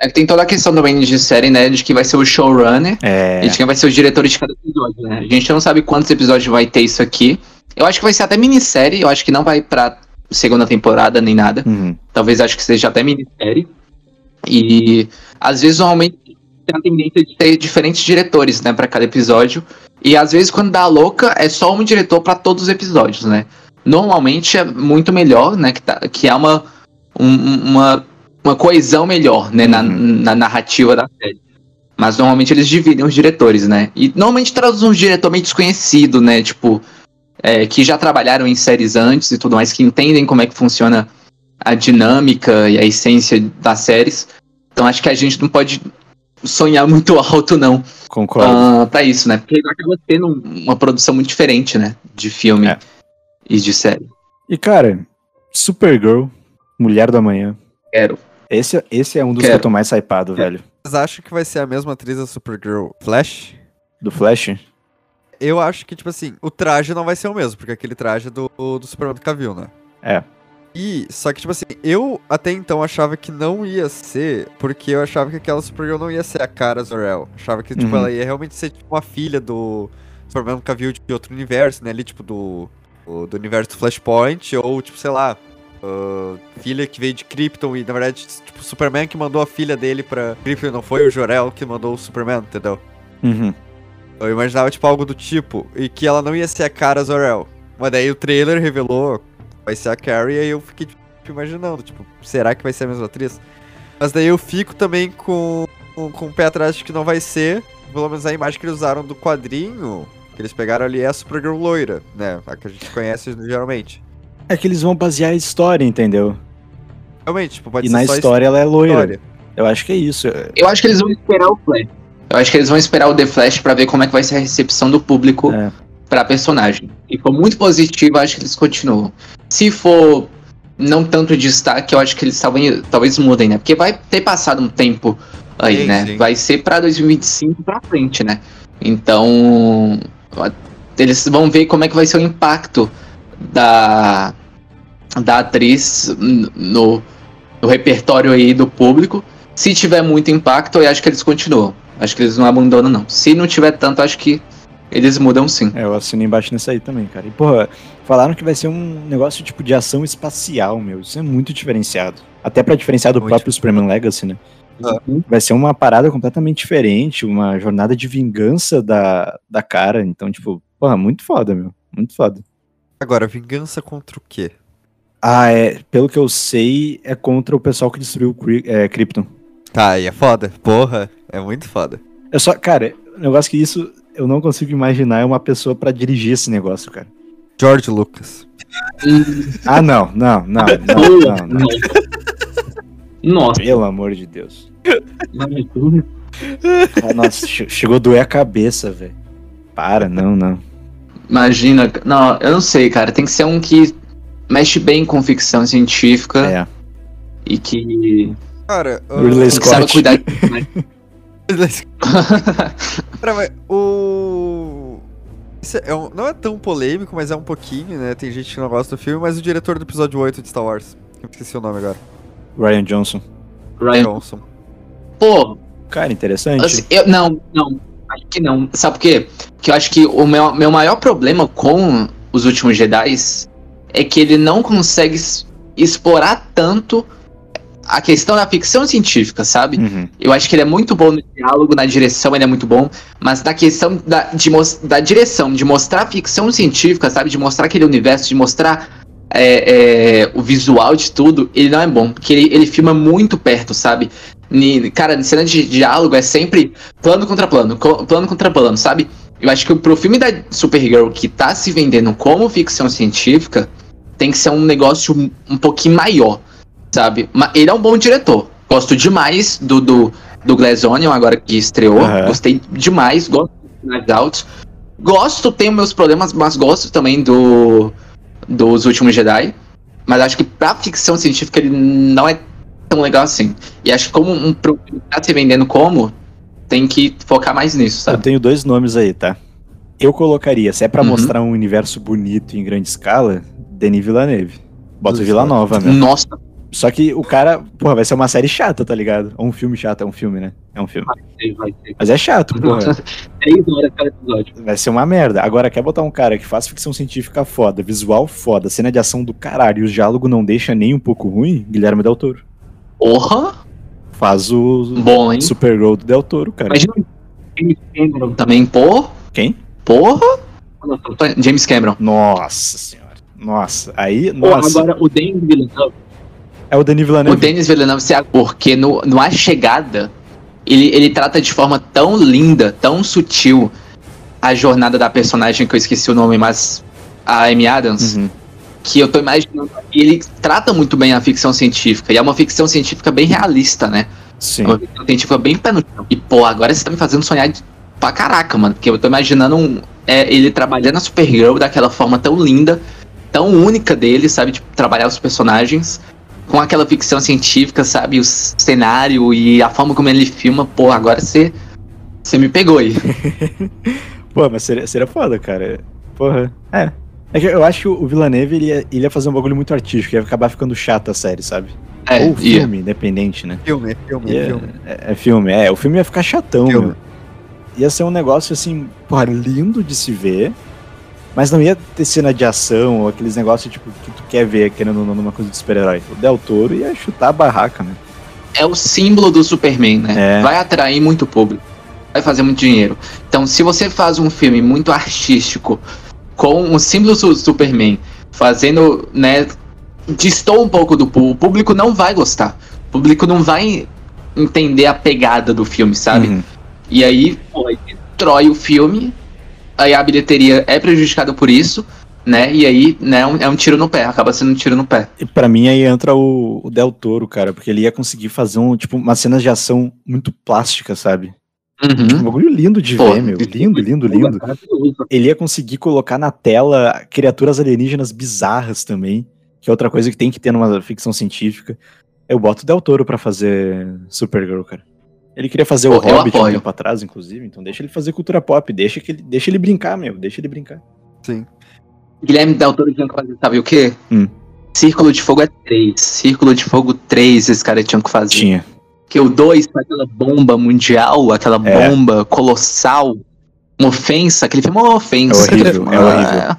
É que tem toda a questão também de série, né? De quem vai ser o showrunner É. e de quem vai ser o diretor de cada episódio, né? A gente não sabe quantos episódios vai ter isso aqui. Eu acho que vai ser até minissérie, eu acho que não vai pra segunda temporada nem nada. Uhum. Talvez acho que seja até minissérie. E às vezes normalmente tem a tendência de ter diferentes diretores, né, para cada episódio. E às vezes quando dá louca é só um diretor pra todos os episódios, né? Normalmente é muito melhor, né, que, tá, que é uma um- um- uma, uma coesão melhor, né, na, Uhum. na narrativa da série. Mas normalmente eles dividem os diretores, né? E normalmente traz um diretor meio desconhecido, né? Tipo, é, que já trabalharam em séries antes e tudo mais, que entendem como é que funciona a dinâmica e a essência das séries. Então acho que a gente não pode sonhar muito (laughs) alto, não, Concordo. ah, pra isso, né? Porque acaba tendo uma produção muito diferente, né? De filme É. e de série. E cara, Supergirl, Mulher do Amanhã. Quero. Esse, esse é um dos Quero. que eu tô mais hypado, velho. Vocês acham que vai ser a mesma atriz da Supergirl Flash? Do Flash? Eu acho que, tipo assim, o traje não vai ser o mesmo, porque aquele traje é do, do Superman do Cavill, né? É. E, só que, tipo assim, eu até então achava que não ia ser, porque eu achava que aquela Supergirl não ia ser a cara Zor-El. Achava que, tipo, Uhum. ela ia realmente ser, tipo, uma filha do Superman do Cavill de outro universo, né? Ali, tipo, do, do, do universo do Flashpoint, ou, tipo, sei lá, ah, filha que veio de Krypton e, na verdade, tipo, o Superman que mandou a filha dele pra Krypton, não foi o Jor-El que mandou o Superman, entendeu? Uhum. Eu imaginava, tipo, algo do tipo, e que ela não ia ser a cara Zor-El. Mas daí o trailer revelou vai ser a Carrie, e aí eu fiquei, tipo, imaginando, tipo, será que vai ser a mesma atriz? Mas daí eu fico também com, com, com o pé atrás de que não vai ser, pelo menos a imagem que eles usaram do quadrinho, que eles pegaram ali é a Supergirl loira, né, a que a gente conhece geralmente. É que eles vão basear a história, entendeu? Realmente, tipo, pode e ser na só história ela é loira. história. Eu acho que é isso. Eu acho que eles vão esperar o Flash. Eu acho que eles vão esperar o The Flash pra ver como é que vai ser a recepção do público É. pra personagem. Se for muito positivo, eu acho que eles continuam. Se for não tanto destaque, eu acho que eles talvez, talvez mudem, né? Porque vai ter passado um tempo aí, Sim, né? sim. Vai ser pra 2025 pra frente, né? Então, eles vão ver como é que vai ser o impacto da, da atriz no, no repertório aí do público. Se tiver muito impacto, eu acho que eles continuam. Acho que eles não abandonam, não. Se não tiver tanto, acho que eles mudam sim. É, eu assino embaixo nisso aí também, cara. E, porra, falaram que vai ser um negócio tipo de ação espacial, meu. Isso é muito diferenciado. Até pra diferenciar do Muito. próprio Superman Legacy, né? Vai ser uma parada completamente diferente, uma jornada de vingança da, da cara. Então, tipo, porra, muito foda, meu. Muito foda. Agora, vingança contra o quê? Ah, é. Pelo que eu sei, é contra o pessoal que destruiu o Cri- é, Krypton. Tá, aí é foda, porra, é muito foda. Eu só, cara, o negócio que isso eu não consigo imaginar é uma pessoa pra dirigir esse negócio, cara. George Lucas. Ah, não, não, não, não, não, não. Nossa, Pelo amor de Deus. Ah, nossa, che- chegou a doer a cabeça, velho. Para, não, não. Imagina. Não, eu não sei, cara. Tem que ser um que mexe bem com ficção científica É. e que Cara, ah, Ridley que sabe Scott. cuidar. Pera, (laughs) (laughs) mas o. É um- não é tão polêmico, mas é um pouquinho, né? Tem gente que não gosta do filme, mas o diretor do episódio 8 de Star Wars. Eu esqueci o nome agora. Ryan Johnson. Ryan. Johnson. Pô, Cara, interessante. assim, eu, não, não. Acho que não. Sabe por quê? Porque eu acho que o meu, meu maior problema com os últimos Jedi é que ele não consegue explorar tanto a questão da ficção científica, sabe? Uhum. Eu acho que ele é muito bom no diálogo, na direção ele é muito bom, mas na questão da, de da direção, de mostrar ficção científica, sabe? De mostrar aquele universo, de mostrar é, é, o visual de tudo, ele não é bom, porque ele, ele filma muito perto, sabe? Cara, cena de diálogo é sempre plano contra plano, plano contra plano, sabe? Eu acho que pro filme da Supergirl que tá se vendendo como ficção científica, tem que ser um negócio um, pouquinho maior, sabe? Mas ele é um bom diretor. Gosto demais do, do, do Glass Onion, agora que estreou. Aham. Gostei demais, gosto do Knives Out. Gosto, tenho meus problemas, mas gosto também do dos últimos Jedi. Mas acho que pra ficção científica ele não é tão legal assim. E acho que como um pro filme que tá se vendendo como, tem que focar mais nisso, Eu sabe? tenho dois nomes aí, tá? Eu colocaria, se é pra Uhum. mostrar um universo bonito em grande escala, Denis Villeneuve. Bota. Vila Nova, meu. Nossa, Só que o cara, porra, vai ser uma série chata, tá ligado? Ou um filme chato, é um filme, né? É um filme. vai ser. Mas é chato, porra. Três horas cada episódio. Vai ser uma merda. Agora, quer botar um cara que faz ficção científica foda, visual foda, cena de ação do caralho e o diálogo não deixa nem um pouco ruim? Guilherme Del Toro. Porra! Faz o Bom, hein? Supergirl do Del Toro, cara. Imagina o James Cameron também, pô. Quem? Porra! James Cameron. Nossa senhora. Nossa. Aí, Pô, nossa. agora o Denis Villeneuve. É o Denis O Villeneuve. Denis Villeneuve, se- porque no, no A Chegada, ele, ele trata de forma tão linda, tão sutil, a jornada da personagem, que eu esqueci o nome, mas a Amy Adams, Uhum. Que eu tô imaginando. Ele trata muito bem a ficção científica, e é uma ficção científica bem realista, né? Sim. É uma ficção científica bem pé no chão. E, pô, agora você tá me fazendo sonhar de- pra caraca, mano, porque eu tô imaginando um, é, ele trabalhando a Supergirl daquela forma tão linda, tão única dele, sabe? Tipo, trabalhar os personagens com aquela ficção científica, sabe? O cenário e a forma como ele filma, pô, agora você. Você me pegou aí. (laughs) Pô, mas seria, seria foda, cara. Porra. É. É que eu acho que o Villeneuve ele ia, ele ia fazer um bagulho muito artístico, ia acabar ficando chato a série, sabe? É, Ou ia. filme, independente, né? Filme, filme, Ia- filme. É, é filme, é. O filme ia ficar chatão, Filme. meu. Ia ser um negócio assim, porra, lindo de se ver, mas não ia ter cena de ação ou aqueles negócios tipo que tu quer ver querendo ou não numa coisa de super-herói. O Del Toro ia chutar a barraca, né? é o símbolo do Superman, né? É. Vai atrair muito público, vai fazer muito dinheiro. Então, se você faz um filme muito artístico com o símbolo do Superman, fazendo, né, distou um pouco do público, o público não vai gostar. O público não vai entender a pegada do filme, sabe? Uhum. E aí, pô, aí destrói o filme, aí a bilheteria é prejudicada por isso, né? E aí, né, é um- é um tiro no pé, acaba sendo um tiro no pé. E pra mim aí entra o, o Del Toro, cara, porque ele ia conseguir fazer um, tipo, umas cenas de ação muito plásticas, sabe? Um Uhum. bagulho lindo de Pô, ver, meu. Lindo, lindo, lindo. Ele ia conseguir colocar na tela criaturas alienígenas bizarras também, que é outra coisa que tem que ter numa ficção científica. Eu boto o Del Toro pra fazer Supergirl, cara. Ele queria fazer o Hobbit um tempo atrás, inclusive, então deixa ele fazer cultura pop, deixa, que ele, deixa ele brincar, meu, deixa ele brincar. Sim. Guilherme Del Toro tinha que fazer, sabe o quê? Hum. Círculo de Fogo é 3. Círculo de Fogo 3 esse cara tinha que fazer. Tinha. Porque o 2 foi aquela bomba mundial, aquela É. bomba colossal, uma ofensa, aquele filme é uma ofensa. É horrível, é horrível.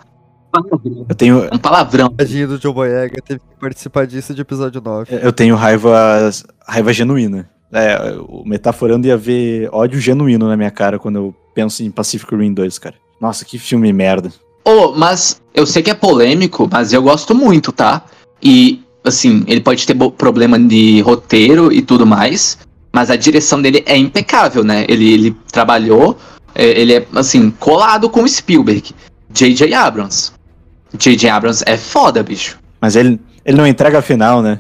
palavrão, Eu tenho, Um palavrão. Tadinho do Joe Boyega teve que participar disso de episódio 9. eu tenho raiva, raiva genuína. É, o Metaforando ia ver ódio genuíno na minha cara quando eu penso em Pacific Rim 2, cara. Nossa, que filme merda. Ô, mas eu sei que é polêmico, mas eu gosto muito, tá? E, assim, ele pode ter problema de roteiro e tudo mais, mas a direção dele é impecável, né? Ele, ele trabalhou, é, ele é, assim, colado com o Spielberg. J.J. Abrams. J.J. Abrams é foda, bicho. Mas ele, ele não entrega a final, né?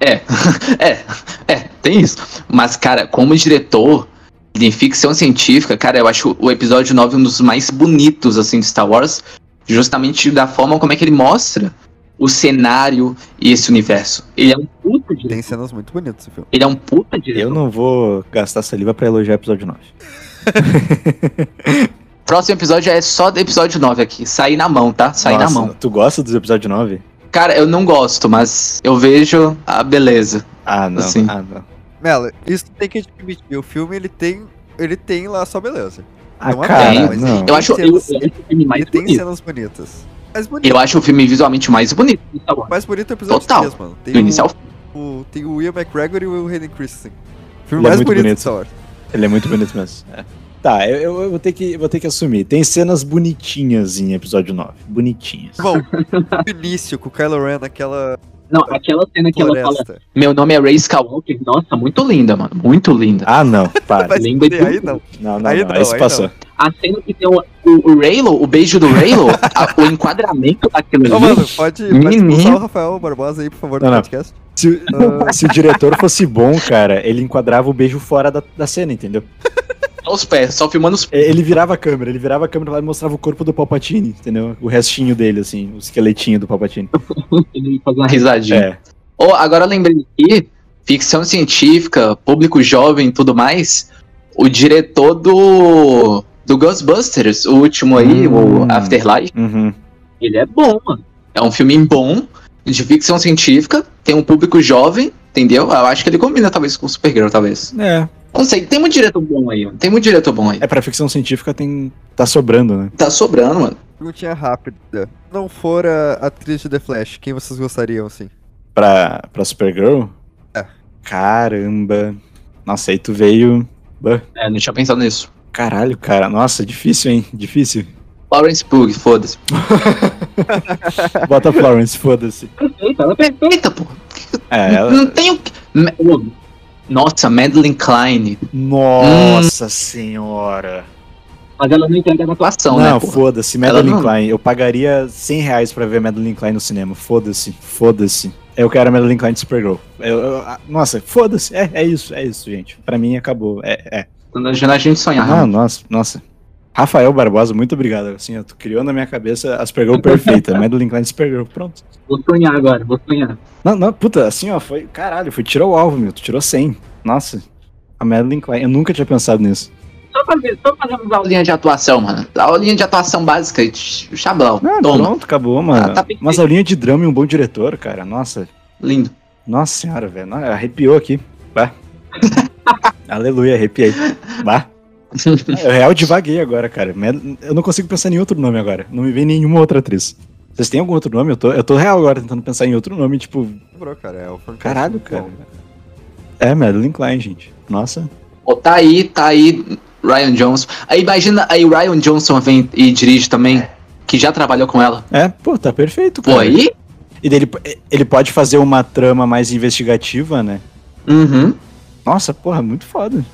É, (laughs) é, é, tem isso. Mas, cara, como diretor de ficção científica, cara, eu acho o episódio 9 um dos mais bonitos, assim, de Star Wars, justamente da forma como é que ele mostra o cenário e esse universo. Ele é um puta Tem diretor. cenas muito bonitas esse filme. Ele é um puta diretor. Eu não vou gastar saliva pra elogiar o episódio 9. (laughs) Próximo episódio é só do episódio 9 aqui. Sair na mão, tá? Sair na mão. Tu gosta dos episódios 9? Cara, eu não gosto, mas eu vejo a beleza. Ah, não. Sim. Ah, não. Mela, isso tem que admitir. O filme ele tem. Ele tem lá sua beleza. Ah, Não é cara, mas não. Eu acho, eu, eu acho cenas- o filme mais Ele tem cenas bonitas. Mais bonito. Eu acho o filme visualmente mais bonito Wars. Mais bonito é o episódio Total. 3, mano. Tem Do início ao o, o- Tem o Ian McGregor e o Hayden Christensen. O filme Ele é mais muito bonito, bonito. Star Wars. Ele é muito bonito mesmo. É. Tá, eu, eu- eu vou, ter que, vou ter que assumir. Tem cenas bonitinhas em episódio 9. Bonitinhas. Bom, (laughs) o início com o Kylo Ren naquela Não, aquela cena que ela fala, floresta. meu nome é Ray Skywalker, nossa, muito linda, mano, muito linda. Ah, não. (laughs) Para. Mas lembra de- aí não. Não, não, Aí não. não, Aí passou. A cena que tem o, o, o Raylo, o beijo do Raylo, (laughs) a- o enquadramento daquilo Ô, ali. mano, pode, pode expulsar o Rafael Barbosa aí, por favor, do Não, não. podcast. Se, se o diretor fosse bom, cara, ele enquadrava o beijo fora da, da cena, entendeu? (laughs) Só os pés, só filmando os pés. Ele virava a câmera, ele virava a câmera lá e mostrava o corpo do Palpatine, entendeu? O restinho dele, assim, o esqueletinho do Palpatine. (laughs) Ele faz uma risadinha. É. Oh, agora lembrei aqui, ficção científica, público jovem e tudo mais, o diretor do, do Ghostbusters, o último aí, Hum. o Afterlife, Uhum. ele é bom, mano. É um filme bom, de ficção científica, tem um público jovem, entendeu? Eu acho que ele combina talvez com o Supergirl, talvez. É. Não sei, tem muito diretor bom aí, mano. Tem muito diretor bom aí. É, pra ficção científica tem. tá sobrando, né? Tá sobrando, mano. Perguntinha rápida. Não for a atriz de The Flash, quem vocês gostariam, assim? Pra, pra Supergirl? É. Caramba. Nossa, aí tu veio. Bah, É, não tinha pensado nisso. Caralho, cara. Nossa, difícil, hein? Difícil. Florence Pugh, foda-se. (laughs) Bota Florence, foda-se. Perfeita, ela é perfeita, pô. É, ela... Não tem o que. Nossa, Madeline Klein. Nossa senhora. Mas ela não entrega na atuação, Não, né? pô? foda-se, Madeline não- Klein. Eu pagaria 100 reais pra ver Madeline Klein no cinema. Foda-se, foda-se. Eu quero a Madeline Klein de Supergirl. Eu, eu- ah, nossa, foda-se. É, é isso, é isso, gente. Pra mim acabou. É, é. Quando a gente sonhar. Não, nossa, nossa. Rafael Barbosa, muito obrigado. Assim, ó, tu criou na minha cabeça a Supergirl perfeita. Madeline Klein Supergirl, pronto. Vou sonhar agora, vou sonhar. Não, não, puta, assim, ó, foi. Caralho, foi tirou o alvo, meu. Tu tirou 100. Nossa. A Madeline Klein, eu nunca tinha pensado nisso. Só fazer, só fazer uma aulinha de atuação, mano. Aulinha de atuação básica, ch- chablau. Ah, Toma. pronto, acabou, mano. Ah, tá perfeito. Umas aulinhas de drama e um bom diretor, cara. Nossa. Lindo. Nossa senhora, velho. Não, Arrepiou aqui. Bah. (laughs) Aleluia, arrepiei. Bah. Eu real divaguei agora, cara. Eu não consigo pensar em outro nome agora. Não me vem nenhuma outra atriz. Vocês têm algum outro nome? Eu tô, eu tô real agora tentando pensar em outro nome, tipo. Lembrou, cara. É o. Caralho, cara. É, Madeline Klein, gente. Nossa. Pô, tá aí, tá aí Ryan Johnson. Aí imagina aí Ryan Johnson vem e dirige também, que já trabalhou com ela. É, pô, tá perfeito, Pô, cara. aí? E dele, ele pode fazer uma trama mais investigativa, né? Uhum. Nossa, porra, muito foda.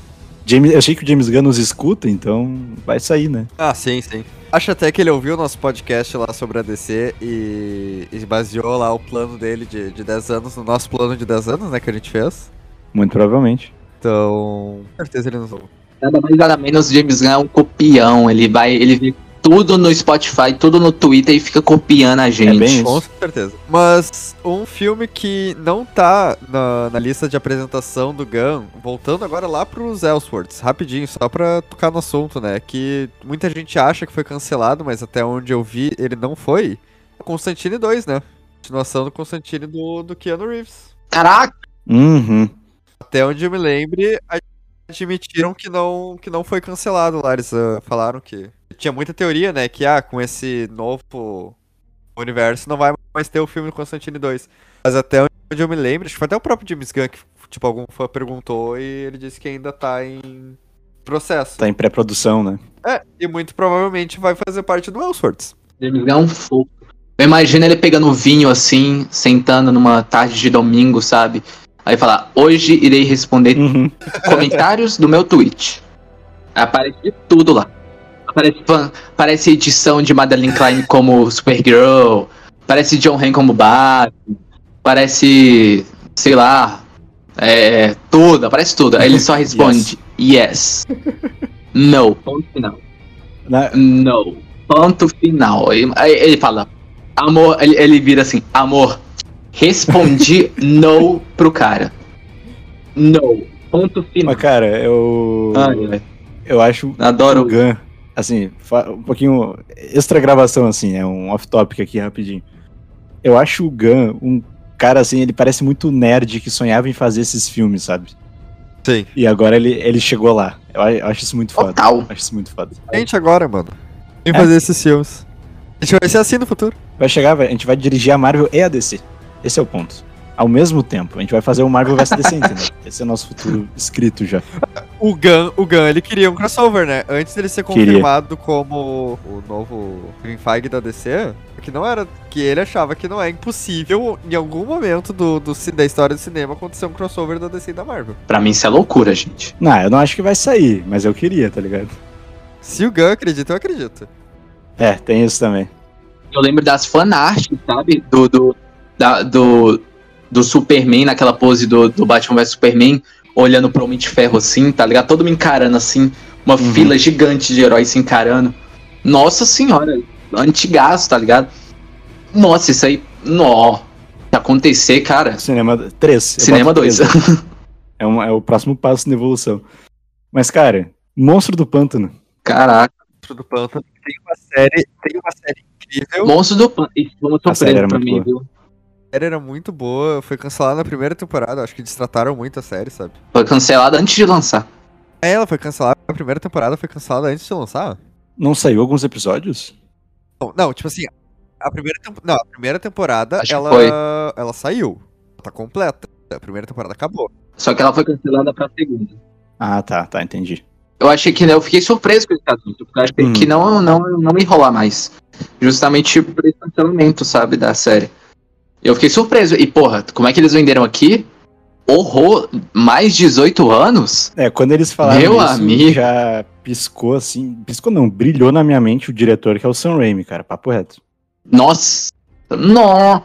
James, eu achei que o James Gunn nos escuta, então vai sair, né? Ah, sim, sim. Acho até que ele ouviu o nosso podcast lá sobre a DC e, e baseou lá o plano dele de, de 10 anos no nosso plano de 10 anos, né, que a gente fez. Muito provavelmente. Então, com certeza ele nos ouve. Nada mais nada menos James Gunn é um copião. Ele vai, ele vê tudo no Spotify, tudo no Twitter e fica copiando a gente. bem isso. Com certeza. Mas um filme que não tá na, na lista de apresentação do Gun, voltando agora lá pros Elseworlds, rapidinho, só pra tocar no assunto, né? Que muita gente acha que foi cancelado, mas até onde eu vi, ele não foi. Constantine 2, né? Continuação do Constantine do, do Keanu Reeves. Caraca! Uhum. Até onde eu me lembre, admitiram que não, que não foi cancelado lá. Eles falaram que. Tinha muita teoria, né? Que ah, com esse novo universo não vai mais ter o filme do Constantine 2. Mas até onde eu me lembro, acho que foi até o próprio James Gunn que, tipo, algum fã perguntou e ele disse que ainda tá em processo. Tá em pré-produção, né? É, e muito provavelmente vai fazer parte do Elseworlds. James Gunn é um fofo. Eu imagino ele pegando vinho assim, sentando numa tarde de domingo, sabe? Aí falar, hoje irei responder Uhum. comentários do meu tweet. Aparece tudo lá. Aparece, fan- aparece edição de Madeline Klein como Supergirl. Parece John Hamm como Batman. Parece, sei lá, é, tudo, aparece tudo. Aí ele só (laughs) responde, yes. (laughs) No. Ponto final. Na- No. Ponto final. Aí aí ele fala, amor, ele, ele vira assim, amor, respondi (laughs) no pro cara. No. Ponto final. Mas, cara, eu. Ai. Eu acho Adoro Gun, assim, um pouquinho. Extra gravação, assim, é um off-topic aqui rapidinho. Eu acho o Gun um cara, assim, ele parece muito nerd que sonhava em fazer esses filmes, sabe? Sim. E agora ele, ele chegou lá. Eu, acho isso muito foda. Total. Eu acho isso muito foda. Gente, agora, mano. Vem É. fazer esses filmes. A gente vai ser assim no futuro. Vai chegar, a gente vai dirigir a Marvel e a DC. Esse é o ponto. Ao mesmo tempo, a gente vai fazer o Marvel vs DC, entendeu? (laughs) Esse é o nosso futuro escrito já. O Gun, o Gun, ele queria um crossover, né? Antes dele ser Queria. confirmado como o novo Green Feige da DC, que não era. Que ele achava que não é impossível, em algum momento do, do, da história do cinema, acontecer um crossover da DC e da Marvel. Pra mim isso é loucura, gente. Não, eu não acho que vai sair, mas eu queria, tá ligado? Se o Gun acredita, eu acredito. É, tem isso também. Eu lembro das fanarts, sabe? Do, do, da- do, do Superman, naquela pose do, do Batman vs Superman, olhando pro Homem de Ferro assim, tá ligado? Todo mundo encarando assim, uma Uhum. fila gigante de heróis se encarando. Nossa senhora, antigaço, tá ligado? Nossa, isso aí, nó. Se acontecer, cara, Cinema 3. cinema 2. (laughs) É, um- é o próximo passo na evolução. Mas, cara, Monstro do Pântano. Caraca, Monstro do Pântano tem uma série, tem uma série incrível. Monstro do Pântano. Isso foi uma A série surpresa era pra muito mim, boa. viu? A série era muito boa, foi cancelada na primeira temporada, acho que destrataram muito a série, sabe? Foi cancelada antes de lançar. É, ela foi cancelada, a primeira temporada foi cancelada antes de lançar. Não saiu alguns episódios? Não, não, tipo assim, a primeira, não, a primeira temporada Acho ela, ela saiu. Tá completa. A primeira temporada acabou. Só que ela foi cancelada pra segunda. Ah, tá, tá, entendi. Eu achei que eu fiquei surpreso com esse assunto, porque eu achei Hum. que não, não, não me enrolar mais. Justamente por esse cancelamento, sabe, da série. Eu fiquei surpreso. E, porra, como é que eles venderam aqui? Horror, mais 18 anos? É, quando eles falaram Meu isso, amigo. já piscou assim. Piscou não, brilhou na minha mente o diretor, que é o Sam Raimi, cara. Papo reto. Nossa. Nó.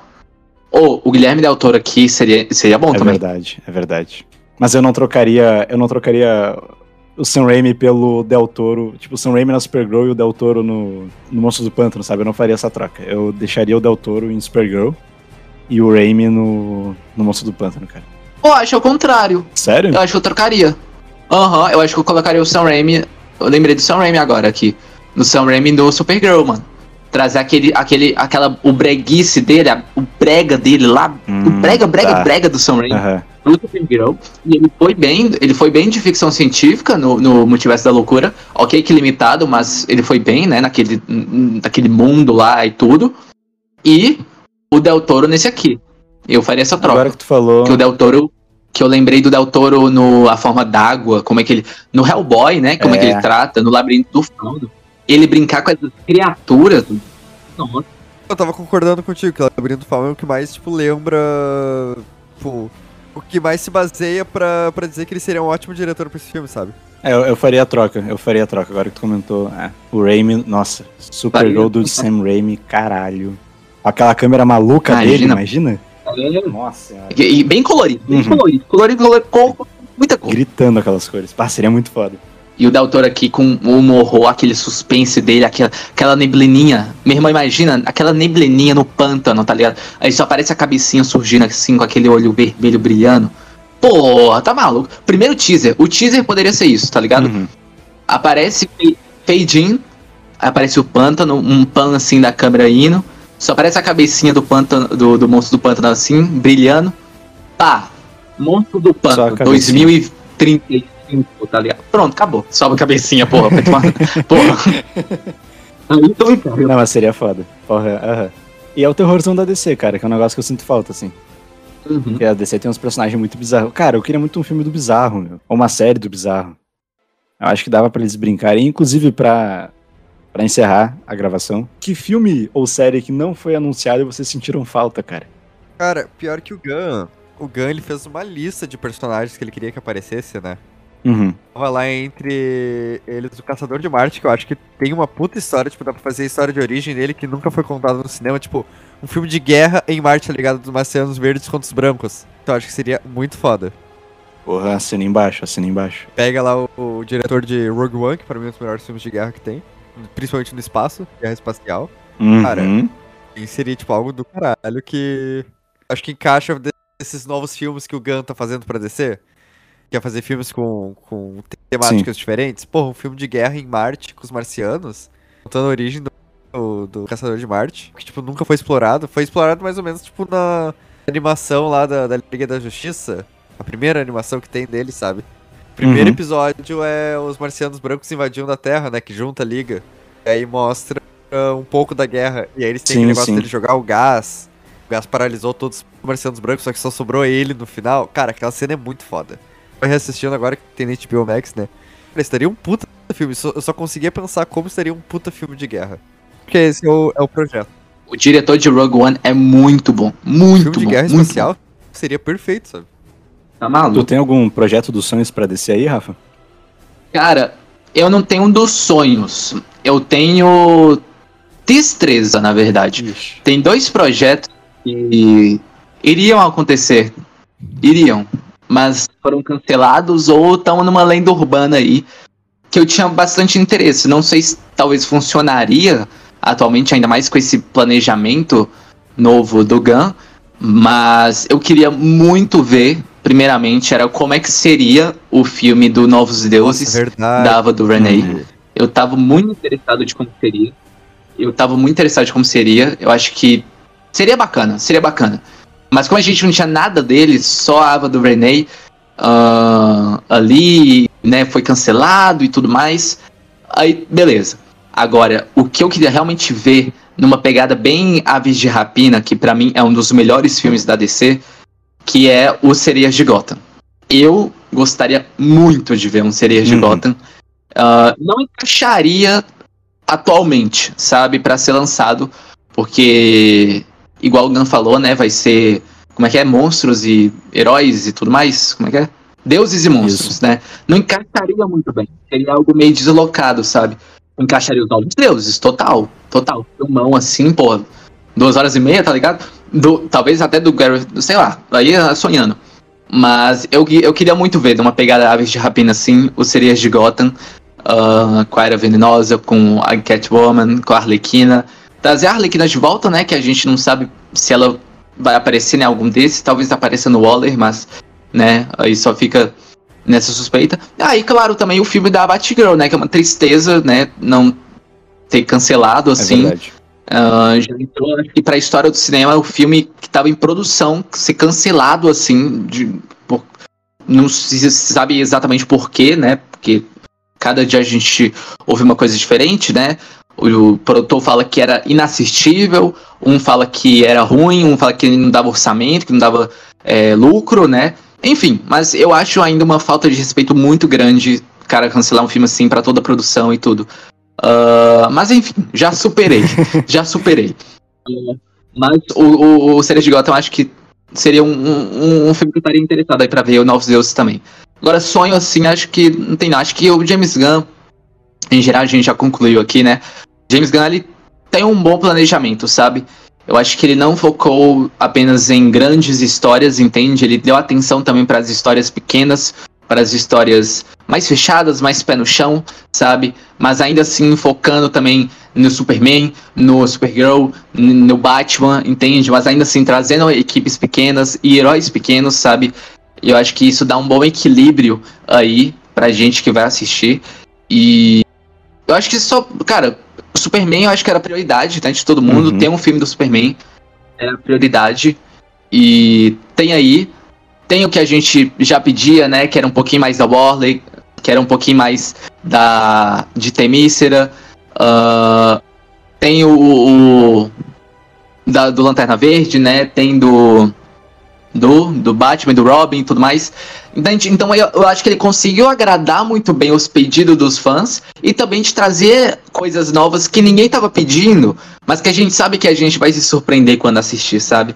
Ô, o Guilherme Del Toro aqui seria, seria bom é também. verdade, é verdade. Mas eu não trocaria. Eu não trocaria o Sam Raimi pelo Del Toro. Tipo, o Sam Raimi na Supergirl e o Del Toro no, no Monstros do Pântano, sabe? Eu não faria essa troca. Eu deixaria o Del Toro em Supergirl e o Raimi no, no Monstro do Pântano, cara. Pô, acho o contrário. Sério? Eu acho que eu trocaria. Aham, eu acho que eu colocaria o Sam Raimi. Eu lembrei do Sam Raimi agora aqui. No Sam Raimi do Supergirl, mano. Trazer aquele, aquele, aquela, o breguice dele, a- o brega dele lá. o Hum, brega, brega, tá. brega do Sam Raimi. Aham. no Supergirl. E ele foi bem, ele foi bem de ficção científica no, no Multiverso da Loucura. Ok que limitado, mas ele foi bem, né, naquele, naquele mundo lá e tudo. E o Del Toro nesse aqui. Eu faria essa troca. Agora que tu falou. Que o Del Toro, que eu lembrei do Del Toro no A Forma d'Água, como é que ele, no Hellboy, né, como é, que É. ele trata, no Labirinto do Fauno. Ele brincar com essas criaturas. Nossa. Eu tava concordando contigo, que o Labirinto do Fauno é o que mais, tipo, lembra. Tipo, o que mais se baseia pra, pra dizer que ele seria um ótimo diretor pra esse filme, sabe? É, eu, eu faria a troca, eu faria a troca. Agora que tu comentou. é, o Raimi, nossa, Supergirl Faria. do Sam Raimi, caralho. Aquela câmera maluca dele, Imagina. imagina? Nossa senhora. E, e bem colorido, bem Uhum. colorido, colorido, colorido, cor, muita cor. Gritando aquelas cores. Pá, seria muito foda. E o Del Toro aqui com o horror, aquele suspense dele, aquela, aquela neblininha. Meu irmão, imagina aquela neblininha no pântano, tá ligado? Aí só aparece a cabecinha surgindo assim, com aquele olho vermelho brilhando. Porra, tá maluco. Primeiro teaser. O teaser poderia ser isso, tá ligado? Uhum. Aparece fade in, aparece o pântano, um pan assim da câmera indo. Só aparece a cabecinha do pântano, do, do monstro do pântano assim, brilhando. Pá, monstro do pântano, cabecinha. 2035, tá ligado? Pronto, acabou. Sobe a cabecinha, porra. Vai tomar... (laughs) porra. Aí tô. Não, mas seria foda. Porra, aham. E é o terrorzão da DC, cara, que é um negócio que eu sinto falta, assim. Uhum. Porque a DC tem uns personagens muito bizarros. Cara, eu queria muito um filme do bizarro, meu. Ou uma série do bizarro. Eu acho que dava pra eles brincarem, inclusive pra, pra encerrar a gravação. Que filme ou série que não foi anunciado e vocês sentiram falta, cara? Cara, pior que o Gun. O Gun, ele fez uma lista de personagens que ele queria que aparecesse, né? Uhum. Tava lá entre eles o Caçador de Marte, que eu acho que tem uma puta história, tipo, dá pra fazer a história de origem dele que nunca foi contada no cinema, tipo, um filme de guerra em Marte, tá ligado? Dos marcianos verdes contra os brancos. Então eu acho que seria muito foda. Porra, assina embaixo, assina embaixo. Pega lá o, o diretor de Rogue One, que pra mim é um dos melhores filmes de guerra que tem, principalmente no espaço, guerra espacial. Uhum. Cara, seria, tipo, algo do caralho que acho que encaixa desses novos filmes que o Gunn tá fazendo pra DC. Quer fazer filmes com, com temáticas diferentes. Porra, um filme de guerra em Marte com os marcianos, contando a origem do, do Caçador de Marte, que, tipo, nunca foi explorado. Foi explorado mais ou menos, tipo, na animação lá da, da Liga da Justiça. A primeira animação que tem dele, sabe? O primeiro Uhum. episódio é os marcianos brancos invadindo a Terra, né? Que junta a Liga. E aí mostra ah, um pouco da guerra. E aí eles têm Sim, aquele negócio sim. dele jogar o gás. O gás paralisou todos os marcianos brancos, só que só sobrou ele no final. Cara, aquela cena é muito foda. Tô reassistindo agora que tem na HBO Max, né? Cara, estaria um puta filme. Só- Eu só conseguia pensar como seria um puta filme de guerra. Porque esse é o, é o projeto. O diretor de Rogue One é muito bom. Muito filme de bom. guerra muito espacial seria perfeito, sabe? Tá maluco? Tu tem algum projeto dos sonhos pra descer aí, Rafa? Cara, eu não tenho um dos sonhos. Eu tenho destreza, na verdade. Ixi. Tem dois projetos que iriam acontecer. Iriam. Mas foram cancelados ou estão numa lenda urbana aí. Que eu tinha bastante interesse. Não sei se talvez funcionaria atualmente, ainda mais com esse planejamento novo do Gun. Mas eu queria muito ver, primeiramente, era como é que seria o filme do Novos Deuses verdade. da Ava DuVernay. Uhum. Eu tava muito interessado de como seria. Eu tava muito interessado de como seria. Eu acho que seria bacana, seria bacana. Mas como a gente não tinha nada dele, só a Ava DuVernay ah, ali, né, foi cancelado e tudo mais. Aí, beleza. Agora, o que eu queria realmente ver numa pegada bem Aves de Rapina, que pra mim é um dos melhores filmes da DC, que é o Sereias de Gotham. Eu gostaria muito de ver um Sereias de Uhum. Gotham. Ah, não encaixaria atualmente, sabe, Pra ser lançado, porque igual o Gun falou, né? Vai ser. Como é que é? Monstros e heróis e tudo mais? Como é que é? Deuses e monstros, Isso. né? Não encaixaria muito bem. Seria algo meio deslocado, sabe? Encaixaria os novos deuses, total. Total. Filmão assim, pô. Duas horas e meia, tá ligado? Do, talvez até do Gary, sei lá, aí é sonhando. Mas eu, eu queria muito ver, numa pegada Aves de Rapina assim, os Serias de Gotham, ah, com a Era Venenosa, com a Catwoman, com a Arlequina. Trazer a Arlequina de volta, né? Que a gente não sabe se ela vai aparecer em algum desses, talvez apareça no Waller, mas, né, aí só fica nessa suspeita. Ah, e claro, também o filme da Batgirl, né? Que é uma tristeza, né? Não ter cancelado, É assim. verdade. Ah, já entrou, acho que pra história do cinema, o filme que tava em produção, ser cancelado, assim, de, por- não se sabe exatamente porquê, né? Porque cada dia a gente ouve uma coisa diferente, né? O, o produtor fala que era inassistível, um fala que era ruim, um fala que não dava orçamento, que não dava é, lucro, né? Enfim, mas eu acho ainda uma falta de respeito muito grande, cara, cancelar um filme assim pra toda a produção e tudo. Ah, mas enfim, já superei. (laughs) já superei. Ah, mas o, o, o Séries de Gotham acho que seria um, um, um filme que eu estaria interessado aí pra ver o Novos Deuses também. Agora, sonho assim, acho que não tem nada. Acho que o James Gunn, em geral, a gente já concluiu aqui, né? James Gunn, ele tem um bom planejamento, sabe? Eu acho que ele não focou apenas em grandes histórias, entende? Ele deu atenção também para as histórias pequenas, para as histórias mais fechadas, mais pé no chão, sabe? Mas ainda assim focando também no Superman, no Supergirl, no Batman, entende? Mas ainda assim trazendo equipes pequenas e heróis pequenos, sabe? Eu acho que isso dá um bom equilíbrio aí pra gente que vai assistir. E eu acho que só, cara, o Superman eu acho que era prioridade, né, de todo mundo. Uhum. Tem um filme do Superman, é a prioridade. E tem aí, tem o que a gente já pedia, né, que era um pouquinho mais da Warley, que era um pouquinho mais da de Temícera. ah, tem o, o- da, do Lanterna Verde, né? Tem do do, do Batman, do Robin e tudo mais. Então, então eu, eu acho que ele conseguiu agradar muito bem os pedidos dos fãs e também de trazer coisas novas que ninguém tava pedindo, mas que a gente sabe que a gente vai se surpreender quando assistir, sabe?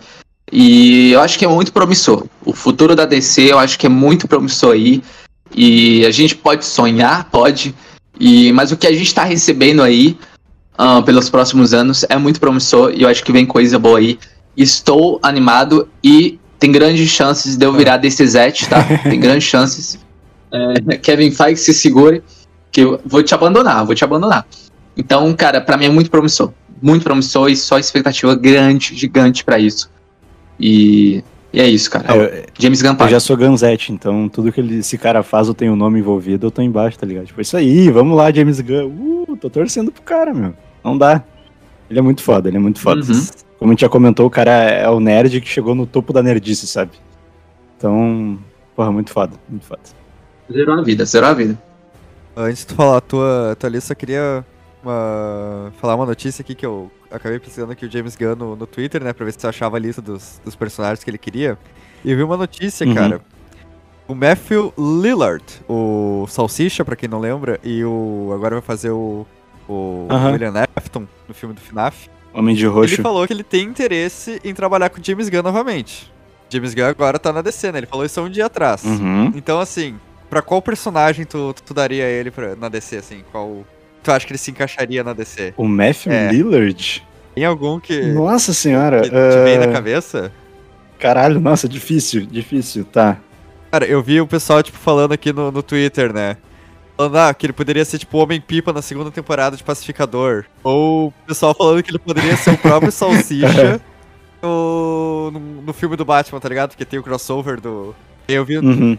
E eu acho que é muito promissor. O futuro da DC eu acho que é muito promissor aí. E a gente pode sonhar, pode. E, mas o que a gente tá recebendo aí ah, pelos próximos anos é muito promissor e eu acho que vem coisa boa aí. Estou animado e tem grandes chances de eu virar desse Zete, tá? (laughs) Tem grandes chances. É, Kevin Feige se segure, que eu vou te abandonar, vou te abandonar. Então, cara, pra mim é muito promissor. Muito promissor e só expectativa grande, gigante pra isso. E, e é isso, cara. Eu, James Gunn eu já sou Ganzete, então tudo que ele, esse cara faz ou tem o nome envolvido, eu tô embaixo, tá ligado? Tipo, isso aí, vamos lá, James Gunn. Uh, tô torcendo pro cara, meu. Não dá. Ele é muito foda, ele é muito foda. Uhum. Como a gente já comentou, o cara é o nerd que chegou no topo da nerdice, sabe? Então, porra, muito foda, muito foda. Zerou a vida, zerou a vida. Antes de tu falar a tua, tua lista, eu queria uma- falar uma notícia aqui que eu acabei pesquisando aqui o James Gunn no, no Twitter, né? Pra ver se tu achava a lista dos, dos personagens que ele queria. E eu vi uma notícia, Uhum. cara. O Matthew Lillard, o Salsicha, pra quem não lembra, e o. Agora vai fazer o. O Aham. William Afton no filme do FNAF. Homem de Ele roxo. falou que ele tem interesse em trabalhar com o James Gunn novamente. James Gunn agora tá na DC, né? Ele falou isso há um dia atrás. Uhum. Então, assim, pra qual personagem tu, tu daria ele pra, na DC, assim? Qual. Tu acha que ele se encaixaria na DC? O Matthew É. Lillard? Tem algum que, Nossa senhora. que te vem ah, na cabeça? Caralho, nossa, difícil, difícil, tá. Cara, eu vi o pessoal, tipo, falando aqui no, no Twitter, né? Falando, ah, que ele poderia ser, tipo, Homem-Pipa na segunda temporada de Pacificador. Ou o pessoal falando que ele poderia ser o próprio (laughs) Salsicha no, no, no filme do Batman, tá ligado? Porque tem o crossover do... Eu vi, Uhum.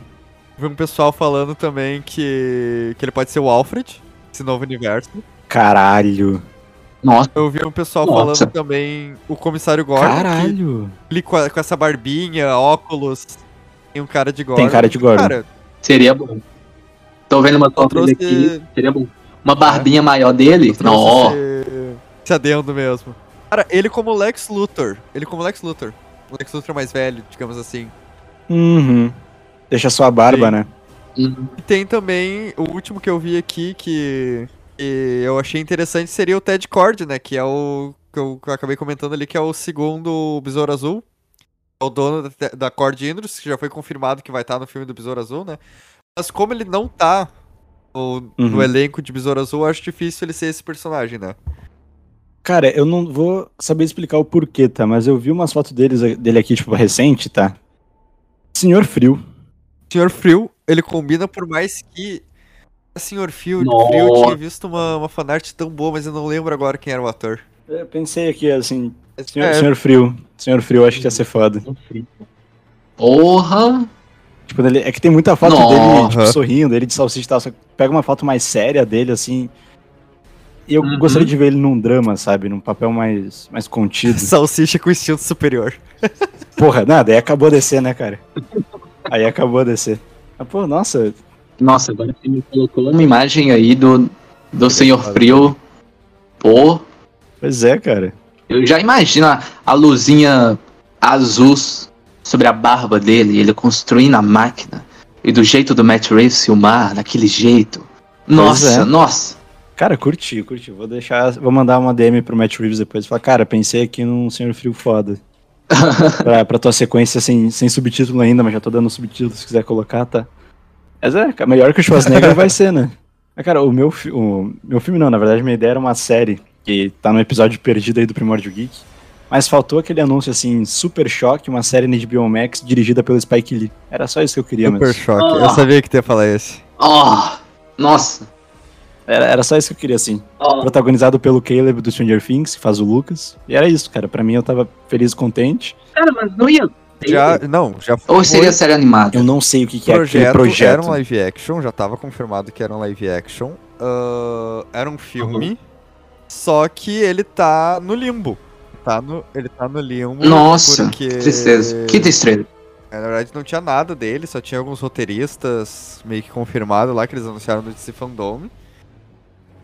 vi um pessoal falando também que, que ele pode ser o Alfred, esse novo universo. Caralho. Nossa, Eu vi um pessoal Nossa. falando também o Comissário Gordon, que Caralho. ele com, a- com essa barbinha, óculos, tem um cara de Gordon. Tem cara de Gordon. Cara, seria bom. Tô vendo uma foto dele trouxe, aqui, seria bom. Uma barbinha maior dele? Não, esse, esse adendo mesmo. Cara, ele como Lex Luthor. Ele como Lex Luthor. O Lex Luthor mais velho, digamos assim. Uhum. Deixa só a barba, Sim. né? E tem também o último que eu vi aqui que, que eu achei interessante seria o Ted Cord, né? Que é o que eu, acabei comentando ali, que é o segundo Besouro Azul. É o dono da, da Cord Indus, que já foi confirmado que vai estar no filme do Besouro Azul, né? Mas como ele não tá no, no Uhum. elenco de Besouro Azul, eu acho difícil ele ser esse personagem, né? Cara, eu não vou saber explicar o porquê, tá? Mas eu vi umas fotos deles, dele aqui, tipo, recente, tá? Senhor Frio. Senhor Frio, ele combina por mais que. Senhor Frio, eu tinha visto uma, uma fanart tão boa, mas eu não lembro agora quem era o ator. Eu pensei aqui, assim, Senhor, É, Senhor Frio. Senhor Frio, acho que ia ser foda. Porra! Tipo, ele, é que tem muita foto Nossa. dele, tipo, sorrindo, ele de salsicha e tal, só que pega uma foto mais séria dele, assim. E eu Uhum. gostaria de ver ele num drama, sabe? Num papel mais, mais contido. (laughs) Salsicha com estilo superior. Porra, nada, aí acabou a descer, né, cara? Aí acabou a descer. Ah, pô, nossa, Nossa, agora você me colocou uma imagem aí do, do Senhor Frio. Pô, pois é, cara. eu já imagino a, a luzinha azul sobre a barba dele, ele construindo a máquina. E do jeito do Matt Reeves filmar, daquele jeito. Nossa, é. nossa. Cara, curti, curti. Vou deixar. Vou mandar uma DM pro Matt Reeves depois e falar, cara, pensei aqui num Senhor Frio foda. (laughs) pra, pra tua sequência sem, sem subtítulo ainda, mas já tô dando subtítulo se quiser colocar, tá? Mas é, melhor que o Schwarzenegger vai ser, né? Mas, (laughs) cara, o meu, fi- o meu filme não, na verdade, minha ideia era uma série que tá no episódio perdido aí do Primórdio Geek. Mas faltou aquele anúncio assim, Super Choque, uma série na HBO Max dirigida pelo Spike Lee. Era só isso que eu queria, Super mas. choque. Ah. Eu sabia que tu ia falar esse. Oh, nossa. Era, era só isso que eu queria, assim. Oh. protagonizado pelo Caleb do Stranger Things, que faz o Lucas. E era isso, cara. Pra mim eu tava feliz e contente. Cara, mas não ia. Já, não, já Ou seria foi série animada? Eu não sei o que, que é aquele projeto, projeto. era um live action, já tava confirmado que era um live action. Ah, era um filme, só que ele tá no limbo. Tá no, ele tá no limbo. Nossa, porque... que tristeza. Que tristeza. É, Na verdade não tinha nada dele, só tinha alguns roteiristas meio que confirmados lá que eles anunciaram no DC Fandom.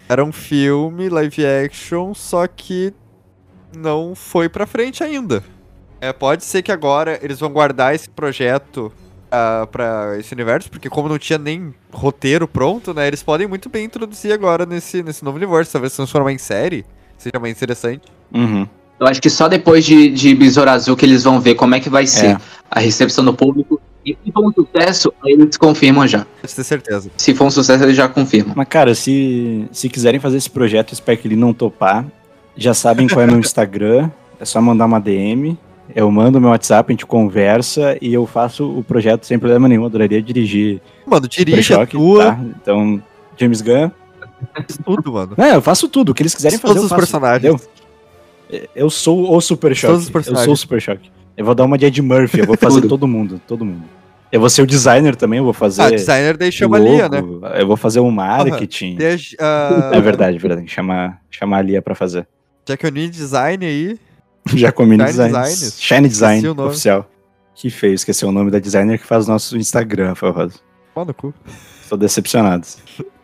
Era um filme live action, só que não foi pra frente ainda. É, pode ser que agora eles vão guardar esse projeto ah, pra esse universo, porque como não tinha nem roteiro pronto, né, eles podem muito bem introduzir agora nesse, nesse novo universo, talvez transformar em série, seja mais interessante. Uhum. Eu acho que só depois de, de Besouro Azul que eles vão ver como é que vai ser É. a recepção do público. E se for um sucesso, aí eles confirmam já. Pode ter certeza. Se for um sucesso, eles já confirmam. Mas, cara, se, se quiserem fazer esse projeto e o Spike Lee não topar, já sabem qual é meu Instagram. É só mandar uma DM. Eu mando meu WhatsApp, a gente conversa e eu faço o projeto sem problema nenhum. Eu adoraria dirigir Mano, Super dirige, Choque, atua, tá? Então, James Gunn. tudo, mano. Não, eu faço tudo. O que eles quiserem fazer, Todos os faço, personagens. entendeu? Eu sou o Super Choque. Todos os eu personagens. sou o Super Choque. Eu vou dar uma de Ed Murphy, eu vou fazer todo mundo, todo mundo. Eu vou ser o designer também, eu vou fazer. Ah, designer daí o chama a Lia, né? logo, Eu vou fazer o marketing. A- a- (laughs) É verdade, verdade. Tem que chamar, chamar a Lia pra fazer. Já que eu need design aí. (laughs) Já comi design. Designs. Shine Design, o oficial. Que feio, esqueci o nome da designer que faz nosso Instagram, Rafael Rosa. Pau no cu. Tô decepcionado.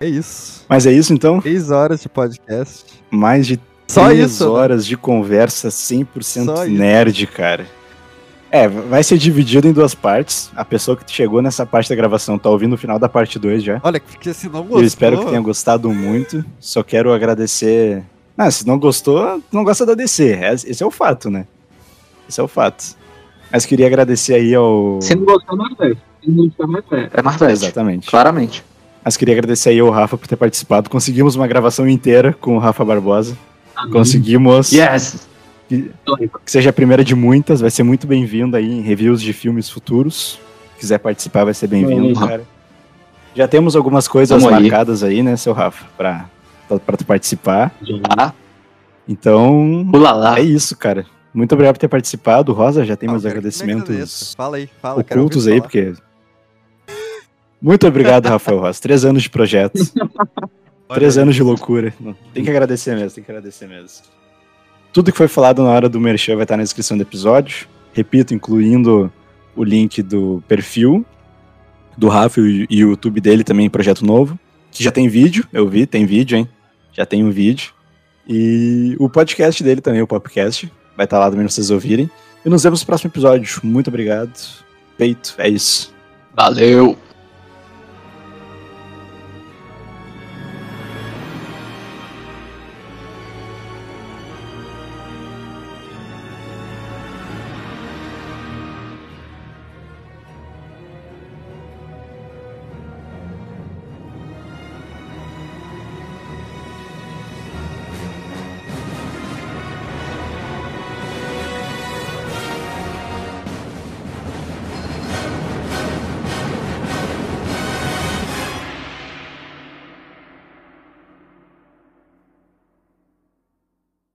É isso. Mas é isso então? Três horas de podcast. Mais de Só três isso. né? horas de conversa 100% Só isso. nerd, cara. É, vai ser dividido em duas partes. A pessoa que chegou nessa parte da gravação tá ouvindo o final da parte 2 já. Olha, porque se não gostou. Eu espero que tenha gostado muito. Só quero agradecer. Ah, se não gostou, não gosta da DC. É- Esse é o fato, né? Esse é o fato. Mas queria agradecer aí ao. Se não gostar, Marvete. Se não gostar, Marvete. É Marvete. Exatamente. Claramente. Mas queria agradecer aí ao Rafa por ter participado. Conseguimos uma gravação inteira com o Rafa Barbosa. Conseguimos. Yes! Que seja a primeira de muitas, vai ser muito bem-vindo aí em reviews de filmes futuros. Se quiser participar, vai ser bem-vindo, Uhum. cara. Já temos algumas coisas Vamos aí. marcadas aí, né, seu Rafa, pra, pra tu participar. Ah, Então, pula lá. é isso, cara. Muito obrigado por ter participado. Rosa, já tem Ah, meus que agradecimentos. Fala aí, fala. ocultos aí, porque. Muito obrigado, Rafael Rosa. Três anos de projeto. (laughs) Três anos de loucura. Tem que agradecer mesmo, tem que agradecer mesmo. Tudo que foi falado na hora do Merchan vai estar na descrição do episódio. Repito, incluindo o link do perfil do Rafa e o YouTube dele também, projeto novo. Que já tem vídeo, eu vi, tem vídeo, hein? Já tem um vídeo. E o podcast dele também, o podcast. Vai estar lá também pra vocês ouvirem. E nos vemos no próximo episódio. Muito obrigado. Feito, é isso. Valeu!